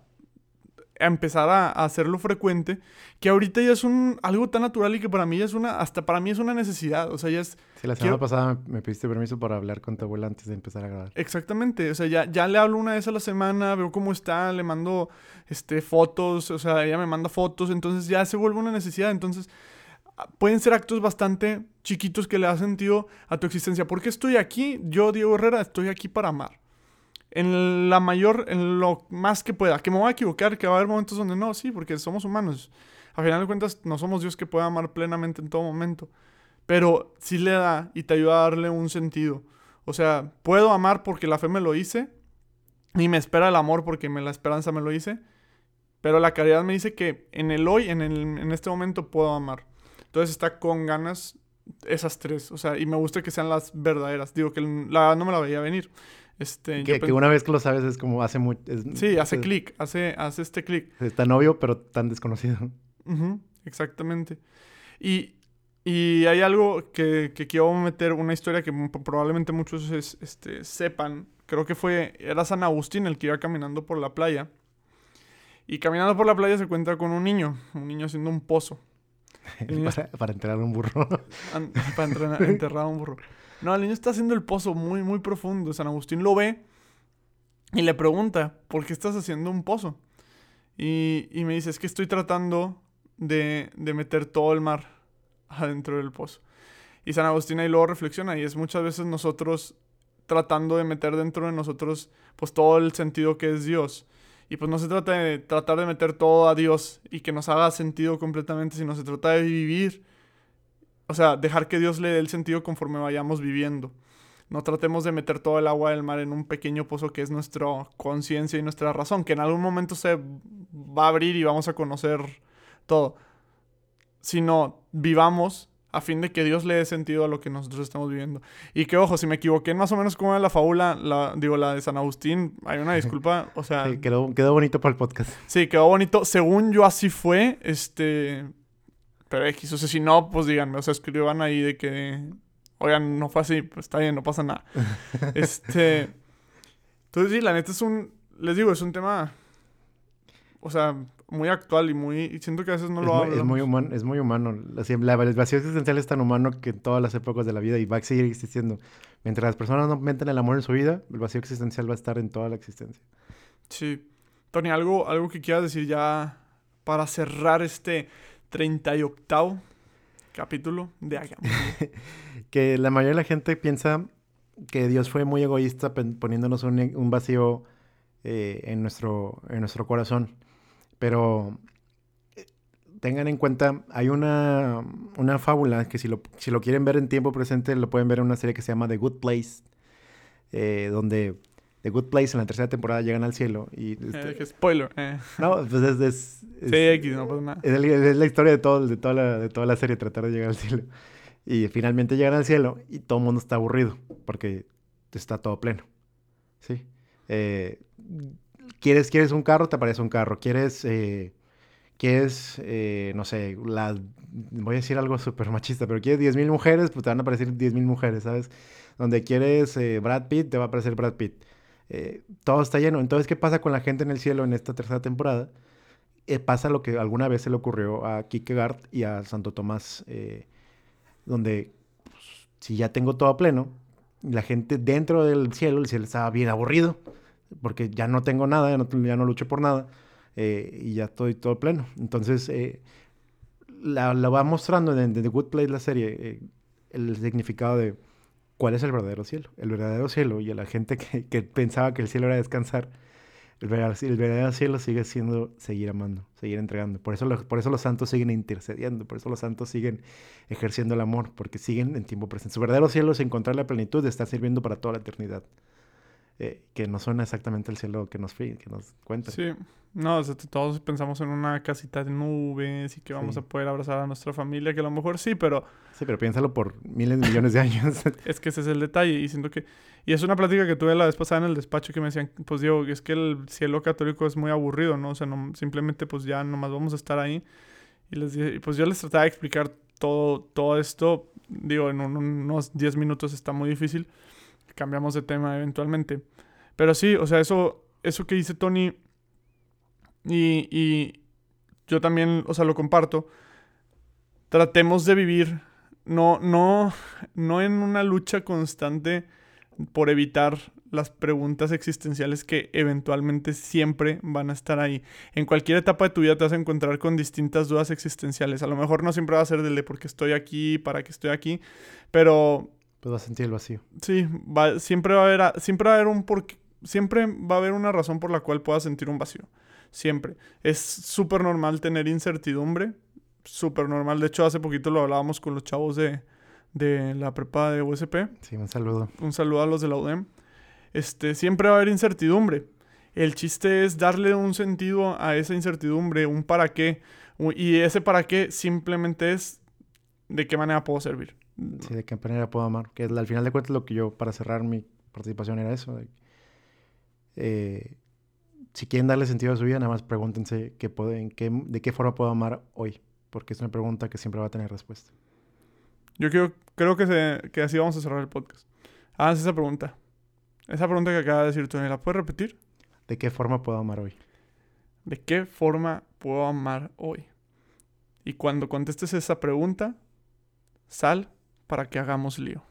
empezar a, hacerlo frecuente, que ahorita ya es un algo tan natural y que para mí es una, hasta para mí es una necesidad, o sea, ya es... Sí, la semana pasada me, pediste permiso para hablar con tu abuela antes de empezar a grabar. Exactamente, o sea, ya, ya le hablo una vez a la semana, veo cómo está, le mando este, fotos, o sea, ella me manda fotos, entonces ya se vuelve una necesidad, entonces pueden ser actos bastante chiquitos que le hacen sentido a tu existencia. ¿Por qué estoy aquí? Yo, Diego Herrera, estoy aquí para amar en la mayor, en lo más que pueda. Que me voy a equivocar, que va a haber momentos donde no, sí, porque somos humanos. A final de cuentas, no somos Dios que pueda amar plenamente en todo momento. Pero sí le da y te ayuda a darle un sentido. O sea, puedo amar porque la fe me lo hice. Y me espera el amor porque me, la esperanza me lo hice. Pero la caridad me dice que en el hoy, en, el, en este momento, puedo amar. Entonces está con ganas esas tres. O sea, y me gusta que sean las verdaderas. Digo que la no me la veía venir. Este, que, una vez que lo sabes es como hace mucho... Sí, hace clic, hace, hace este clic. Es tan obvio, pero tan desconocido. exactamente. Y, y, hay algo que, que, quiero meter, una historia que probablemente muchos este, sepan. Creo que fue, era San Agustín el que iba caminando por la playa. Y caminando por la playa se encuentra con un niño, un niño haciendo un pozo. <laughs> para, para, enterrar un burro. <laughs> para <laughs> enterrar un burro. No, el niño está haciendo el pozo muy, muy profundo. San Agustín lo ve y le pregunta, ¿por qué estás haciendo un pozo? Y, me dice, es que estoy tratando de, de, meter todo el mar adentro del pozo. Y San Agustín ahí luego reflexiona y es muchas veces nosotros tratando de meter dentro de nosotros pues todo el sentido que es Dios. Y pues no se trata de tratar de meter todo a Dios y que nos haga sentido completamente, sino se trata de vivir o sea, dejar que Dios le dé el sentido conforme vayamos viviendo. No tratemos de meter todo el agua del mar en un pequeño pozo que es nuestra conciencia y nuestra razón, que en algún momento se va a abrir y vamos a conocer todo. Sino vivamos a fin de que Dios le dé sentido a lo que nosotros estamos viviendo. Y que, ojo, si me equivoqué más o menos como era la fábula, la, digo, la de San Agustín, hay una disculpa, o sea... Sí, quedó, quedó bonito para el podcast. Sí, quedó bonito. Según yo así fue, este... Pero X, o sea, si no, pues díganme, o sea, escriban ahí de que, oigan, no fue así, pues está bien, no pasa nada. <laughs> este, entonces sí, la neta es un, les digo, es un tema, o sea, muy actual y muy, y siento que a veces no lo hablamos. Es muy humano, es muy humano. La, el vacío existencial es tan humano que en todas las épocas de la vida y va a seguir existiendo. Mientras las personas no meten el amor en su vida, el vacío existencial va a estar en toda la existencia. Sí. Tony, algo, algo que quieras decir ya para cerrar este 38 capítulo de Hagamos. <laughs> que la mayoría de la gente piensa que Dios fue muy egoísta poniéndonos un, vacío eh, en, nuestro, en nuestro corazón. Pero eh, tengan en cuenta, hay una, una fábula que si lo, si lo quieren ver en tiempo presente, lo pueden ver en una serie que se llama The Good Place, eh, donde The Good Place en la tercera temporada llegan al cielo y... Este, spoiler. Eh. No, pues es... es, es no pasa nada. Es, la historia de, todo, de, toda la, de toda la serie, tratar de llegar al cielo. Y finalmente llegan al cielo y todo el mundo está aburrido porque está todo pleno. ¿Sí? Eh, ¿quieres, ¿Quieres un carro? Te aparece un carro. ¿Quieres... Eh, quieres, eh, no sé, la, voy a decir algo súper machista, pero quieres 10.000 mujeres, pues te van a aparecer 10.000 mujeres, ¿sabes? Donde quieres Brad Pitt, te va a aparecer Brad Pitt. Eh, todo está lleno. Entonces, ¿qué pasa con la gente en el cielo en esta tercera temporada? Eh, pasa lo que alguna vez se le ocurrió a Kierkegaard y a Santo Tomás, eh, donde pues, si ya tengo todo pleno, la gente dentro del cielo, el cielo estaba bien aburrido, porque ya no tengo nada, ya no, ya no lucho por nada, y ya estoy todo pleno. Entonces, la, va mostrando en The Good Place, la serie, el significado de cuál es el verdadero cielo. El verdadero cielo y a la gente que, pensaba que el cielo era descansar, El verdadero, el verdadero cielo sigue siendo seguir amando, seguir entregando. Por eso, los, por eso los santos siguen intercediendo, por eso los santos siguen ejerciendo el amor, porque siguen en tiempo presente. Su verdadero cielo es encontrar la plenitud de estar sirviendo para toda la eternidad. Eh, que no suena exactamente el cielo que nos, que nos cuenta. Sí, no, todos pensamos en una casita de nubes y que vamos a poder abrazar a nuestra familia, que a lo mejor sí, pero... Sí, pero piénsalo por miles de millones de años. <laughs> es que ese es el detalle y siento que... Y es una plática que tuve la vez pasada en el despacho que me decían, pues Diego, es que el cielo católico es muy aburrido, ¿no? O sea, no, simplemente pues ya nomás vamos a estar ahí. Y, les y pues yo les trataba de explicar todo, todo esto, digo, en unos 10 minutos está muy difícil cambiamos de tema eventualmente. Pero sí, o sea, eso, eso que dice Tony y, y yo también, o sea, lo comparto. Tratemos de vivir, no, no, no en una lucha constante por evitar las preguntas existenciales que eventualmente siempre van a estar ahí. En cualquier etapa de tu vida te vas a encontrar con distintas dudas existenciales. A lo mejor no siempre va a ser del de por qué estoy aquí, para qué estoy aquí, pero pues va a sentir el vacío. Sí, va, siempre va a haber, siempre va a haber un porque, siempre va a haber una razón por la cual puedas sentir un vacío. Siempre. Es súper normal tener incertidumbre. Súper normal. De hecho, hace poquito lo hablábamos con los chavos de, de la prepa de USP. Sí, un saludo. Un saludo a los de la UDEM. Este, siempre va a haber incertidumbre. El chiste es darle un sentido a esa incertidumbre, un para qué. Y ese para qué simplemente es de qué manera puedo servir. Sí, de qué manera puedo amar. Que al final de cuentas lo que yo, para cerrar mi participación, era eso. Eh, si quieren darle sentido a su vida, nada más pregúntense qué pueden, qué, de qué forma puedo amar hoy. Porque es una pregunta que siempre va a tener respuesta. Yo creo, creo que, se, que así vamos a cerrar el podcast. Háganse esa pregunta. Esa pregunta que acaba de decir Tony, ¿la puedes repetir? ¿De qué forma puedo amar hoy? ¿De qué forma puedo amar hoy? Y cuando contestes esa pregunta, sal para que hagamos lío.